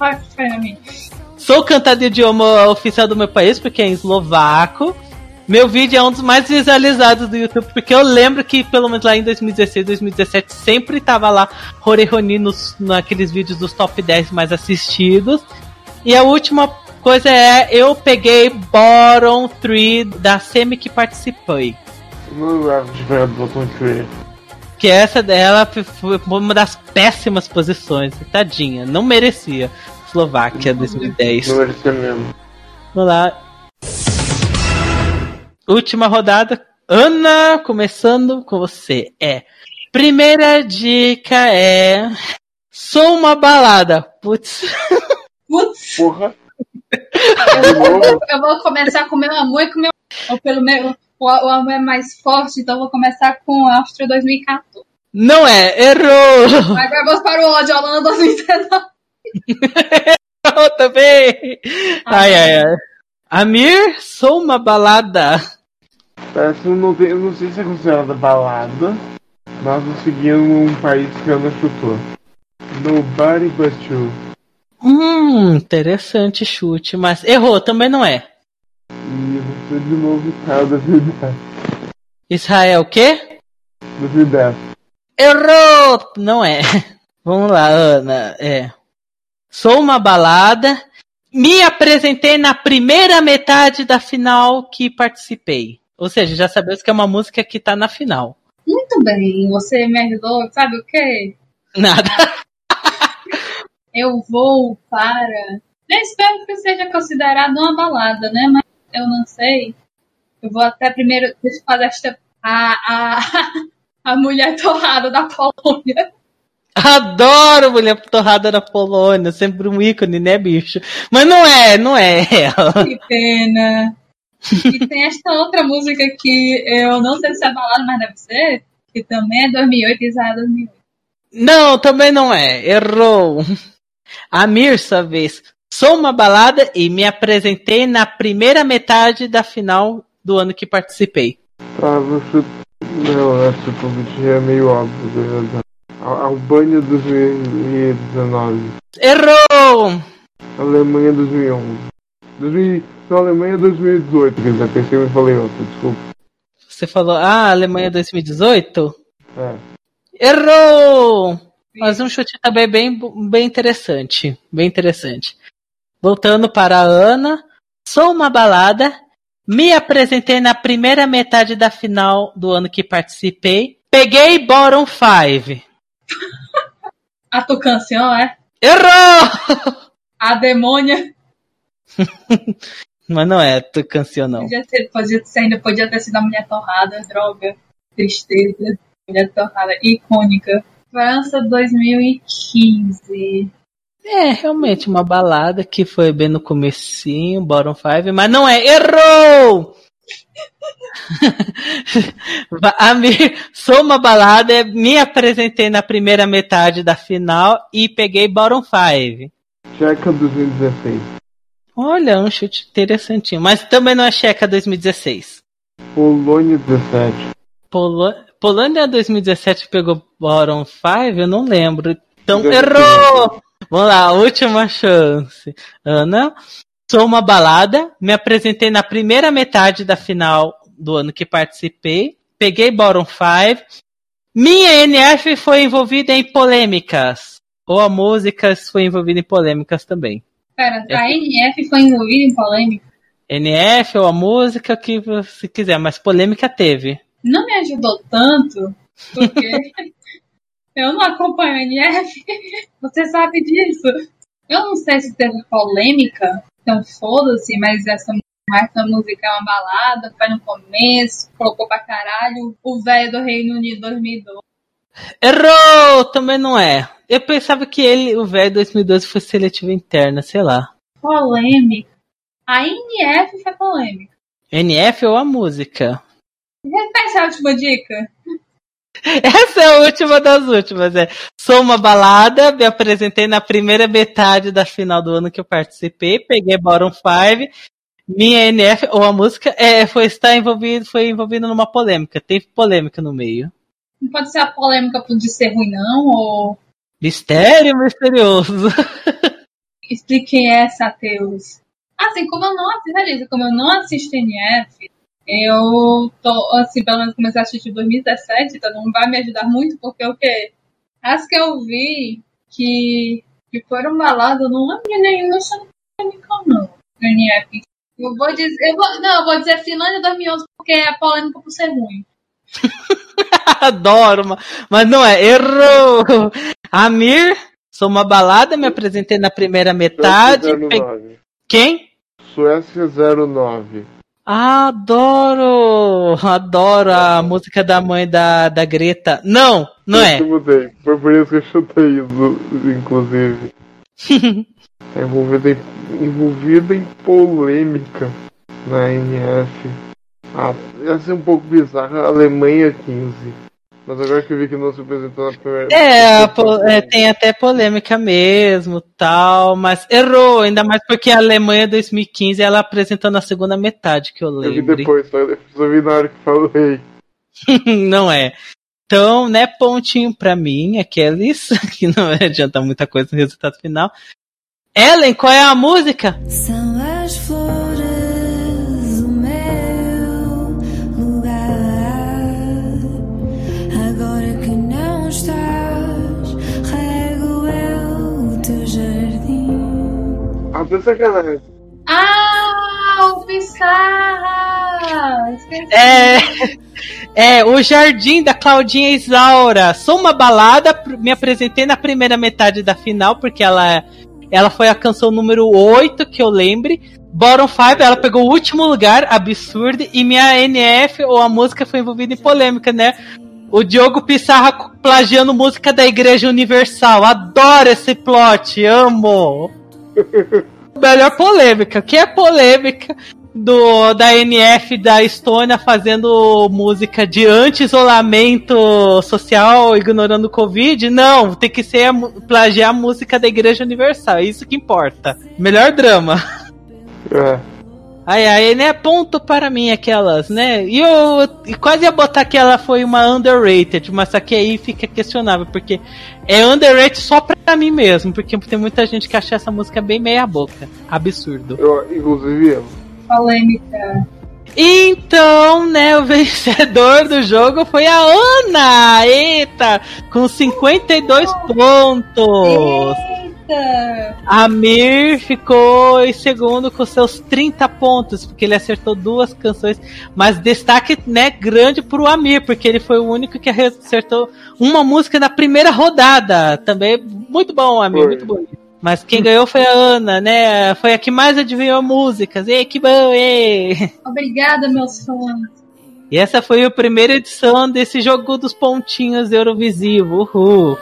Speaker 2: Horeroni.
Speaker 1: Sou cantado em idioma oficial do meu país, porque é em eslovaco. Meu vídeo é um dos mais visualizados do YouTube, porque eu lembro que, pelo menos lá em 2016, 2017, sempre tava lá Rory Roni nos, naqueles vídeos dos top 10 mais assistidos. E a última coisa é, eu peguei bottom 3 da semi que participei. Que essa dela foi uma das péssimas posições. Tadinha, não merecia. Eslováquia 2010.
Speaker 3: Não merecia mesmo.
Speaker 1: Vamos lá. Última rodada. Ana, começando com você. É. Primeira dica é. Sou uma balada. Putz.
Speaker 2: Putz,
Speaker 3: Porra.
Speaker 2: Eu, vou- eu vou começar com o meu amor e com o meu. Ou pelo meu. O, o amor é mais forte, então eu vou começar com Áustria 2014.
Speaker 1: Não é, errou!
Speaker 2: Agora vamos para o ódio, Holanda 2019.
Speaker 1: Errou também! Ai, ai, ai. Amir, sou uma balada.
Speaker 3: Eu não, tem, não sei se é considerada balada, mas eu segui um país que ela chutou. Nobody but you.
Speaker 1: Hum, interessante chute, mas errou, também não é.
Speaker 3: E você de novo Israel 2010.
Speaker 1: Israel, o quê?
Speaker 3: 2010.
Speaker 1: Errou! Não é. Vamos lá, Ana. É. Sou uma balada. Me apresentei na primeira metade da final que participei. Ou seja, já sabemos que é uma música que tá na final.
Speaker 2: Muito bem, você me ajudou, sabe o quê?
Speaker 1: Nada.
Speaker 2: Eu vou para. Eu espero que seja considerado uma balada, né? Mas eu não sei. Eu vou até primeiro. Deixa eu fazer esta. A, a, a mulher torrada da Polônia.
Speaker 1: Adoro mulher torrada na Polônia. Sempre um ícone, né, bicho? Mas não é, não é ela.
Speaker 2: Que pena. E tem esta outra música que eu não sei se é balada, mas deve ser. Que também é 2008, Israel 2008.
Speaker 1: Não, também não é. Errou. Amir, sua vez. Sou uma balada e me apresentei na primeira metade da final do ano que participei.
Speaker 3: Tá, você. Não, essa convite é meio óbvio, de verdade. Al- Albânia 2019.
Speaker 1: Errou!
Speaker 3: Alemanha 2011. 2000, não, Alemanha 2018, quer dizer, pensei e falei outra, desculpa.
Speaker 1: Você falou, ah, Alemanha 2018?
Speaker 3: É.
Speaker 1: Errou! Mas um chute também bem, bem interessante. Bem interessante. Voltando para a Ana. Sou uma balada. Me apresentei na primeira metade da final do ano que participei. Peguei bottom 5.
Speaker 2: A tua canção é
Speaker 1: Errou!
Speaker 2: A Demônia.
Speaker 1: Mas não é tu canção, não.
Speaker 2: Podia ter, podia ser, ainda podia ter sido a mulher torrada, droga, tristeza, mulher torrada, icônica. França 2015.
Speaker 1: É, realmente, uma balada que foi bem no comecinho, bottom 5, mas não é. Errou! Amir, sou uma balada, me apresentei na primeira metade da final e peguei bottom 5.
Speaker 3: Checa 2016.
Speaker 1: Olha, um chute interessantinho. Mas também não é Checa 2016.
Speaker 3: Polônia 17.
Speaker 1: Polo... Polônia 2017 pegou bottom 5? Eu não lembro. Então errou! Vamos lá, última chance. Ana, sou uma balada, me apresentei na primeira metade da final do ano que participei, peguei bottom 5. Minha NF foi envolvida em polêmicas. Ou a música foi envolvida em polêmicas também.
Speaker 2: Pera, a NF foi envolvida em polêmica?
Speaker 1: NF ou a música, o que você quiser, mas polêmica teve.
Speaker 2: Não me ajudou tanto, porque eu não acompanho a NF. Você sabe disso. Eu não sei se teve polêmica, então foda-se, mas essa, essa música é uma balada, foi no começo, colocou pra caralho o velho do Reino Unido 2012.
Speaker 1: Errou! Também não é. Eu pensava que ele, o velho 2012, fosse seletiva interna, sei lá.
Speaker 2: Polêmica. A NF foi polêmica.
Speaker 1: NF ou a música?
Speaker 2: Repete a última dica.
Speaker 1: Essa é a última das últimas, é. Sou uma balada, me apresentei na primeira metade da final do ano que eu participei, peguei bottom 5. Minha NF, ou a música, é, foi estar envolvido, foi envolvido numa polêmica. Teve polêmica no meio.
Speaker 2: Não pode ser a polêmica por de ser ruim, não, ou
Speaker 1: Mistério misterioso.
Speaker 2: expliquem essa, ateus. Assim, como eu não como eu não assisto NF, eu tô, assim, pelo menos comecei a assistir em 2017, então não vai me ajudar muito, porque o quê? As que eu vi que, que foram baladas, eu não lembro de nenhuma polêmica, não, NF. Eu vou dizer, eu vou, não, eu vou dizer Finlândia 2011 porque é polêmica por ser ruim.
Speaker 1: Adoro, ma- mas não é. Errou! Amir, sou uma balada, me apresentei na primeira metade.
Speaker 3: Suécia
Speaker 1: pe-
Speaker 3: 09.
Speaker 1: Quem?
Speaker 3: Suécia 09.
Speaker 1: Adoro! Adoro a música da mãe da, da Greta. Não, não é.
Speaker 3: Eu mudei. Foi por isso que eu chutei isso, inclusive. Tá envolvida em, envolvida em polêmica na NF. Ah, ia ser um pouco bizarro. A Alemanha 15. Mas agora que eu vi que não se apresentou na primeira.
Speaker 1: É, é, tem até polêmica mesmo, tal, mas errou, ainda mais porque a Alemanha 2015 ela apresentou na segunda metade, que eu
Speaker 3: Eu vi
Speaker 1: lembro.
Speaker 3: depois, só, só vi na hora que falei.
Speaker 1: não é. Então, né, pontinho pra mim, aqueles, que não adianta muita coisa no resultado final. Ellen, qual é a música?
Speaker 4: São
Speaker 3: Ah, tô sacanagem.
Speaker 2: Ah, o Pissarra! Esqueci.
Speaker 1: É, é, o Jardim da Claudinha Isaura. Sou uma balada, me apresentei na primeira metade da final, porque ela, ela foi a canção número 8, que eu lembre. Bottom 5, ela pegou o último lugar, absurdo, e minha NF, ou a música, foi envolvida em polêmica, né? O Diogo Pissarra plagiando música da Igreja Universal. Adoro esse plot, amo! Melhor polêmica. Que é polêmica do da NF da Estônia fazendo música de anti-isolamento social, ignorando o Covid? Não, tem que ser plagiar a música da Igreja Universal. É isso que importa. Melhor drama.
Speaker 3: É.
Speaker 1: Ai, ai, né? Ponto para mim aquelas, né? E eu e quase ia botar que ela foi uma underrated, mas só que aí fica questionável, porque é underrated só pra mim mesmo, porque tem muita gente que acha essa música bem meia boca. Absurdo.
Speaker 3: Eu, inclusive eu.
Speaker 2: Polêmica.
Speaker 1: Então, né, o vencedor do jogo foi a Ana! Eita! Com 52 pontos!
Speaker 2: Eita!
Speaker 1: A Mir ficou em segundo com seus 30 pontos, porque ele acertou duas canções. Mas destaque né, grande pro Amir, porque ele foi o único que acertou uma música na primeira rodada. Também muito bom, Amir,
Speaker 3: Foi.
Speaker 1: muito bom. Mas quem ganhou foi a Ana, né? Foi a que mais adivinhou músicas. Ei, que bom, ei!
Speaker 2: Obrigada, meus fãs.
Speaker 1: E essa foi a primeira edição desse jogo dos pontinhos Eurovisivo. Uhul!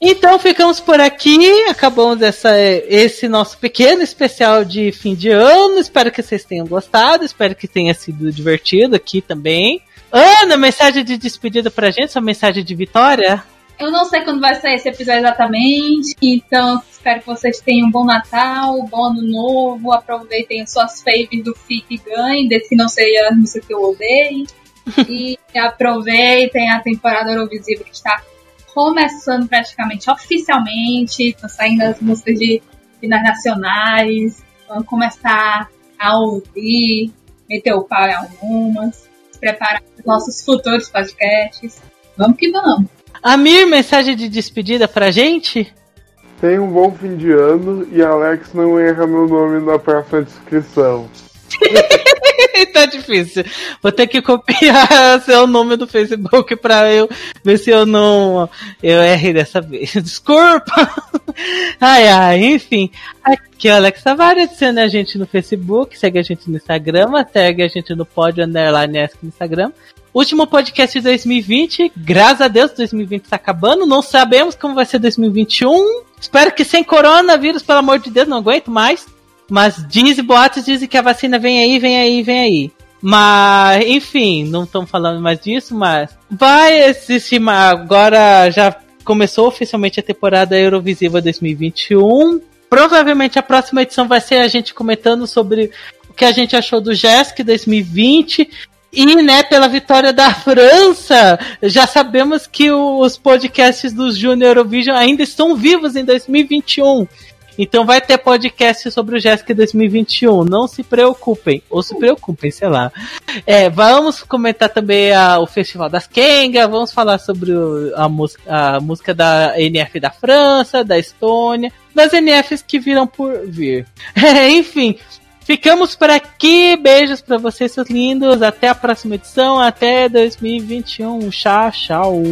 Speaker 1: Então ficamos por aqui, acabamos essa, esse nosso pequeno especial de fim de ano. Espero que vocês tenham gostado, espero que tenha sido divertido aqui também. Ana, mensagem de despedida pra gente, sua mensagem de vitória?
Speaker 2: Eu não sei quando vai sair esse episódio exatamente, então espero que vocês tenham um bom Natal, um bom Ano Novo, aproveitem as suas faves do FIC e ganhem, não seja a música que eu odeio. e aproveitem a temporada Eurovisiva que está começando praticamente oficialmente, estão saindo as músicas de finais nacionais, vamos começar a ouvir, meter o pau em algumas, se preparar para os nossos futuros podcasts. Vamos que vamos!
Speaker 1: Amir, mensagem de despedida pra gente?
Speaker 3: Tenha um bom fim de ano e Alex não erra meu nome na próxima descrição.
Speaker 1: tá difícil. Vou ter que copiar seu nome do Facebook pra eu ver se eu não. Eu errei dessa vez. Desculpa! Ai, ai, enfim. Aqui é o Alex Tavares, adicione a gente no Facebook, segue a gente no Instagram, segue a gente no Pod Underline Ask no Instagram. Último podcast de 2020. Graças a Deus, 2020 está acabando. Não sabemos como vai ser 2021. Espero que sem coronavírus, pelo amor de Deus, não aguento mais. Mas dizem, boatos dizem que a vacina vem aí, vem aí, vem aí. Mas, enfim, não estamos falando mais disso, mas vai existir agora já começou oficialmente a temporada Eurovisiva 2021. Provavelmente a próxima edição vai ser a gente comentando sobre o que a gente achou do JESC 2020 e, né, pela vitória da França, já sabemos que os podcasts dos Junior Eurovision ainda estão vivos em 2021. Então vai ter podcast sobre o Jéssica 2021. Não se preocupem. Ou se preocupem, sei lá. É, vamos comentar também a, o Festival das Kenga. Vamos falar sobre o, a, música, a música da NF da França, da Estônia, das NFs que viram por vir. É, enfim, Ficamos por aqui. Beijos para vocês, seus lindos. Até a próxima edição. Até 2021. Tchau, tchau.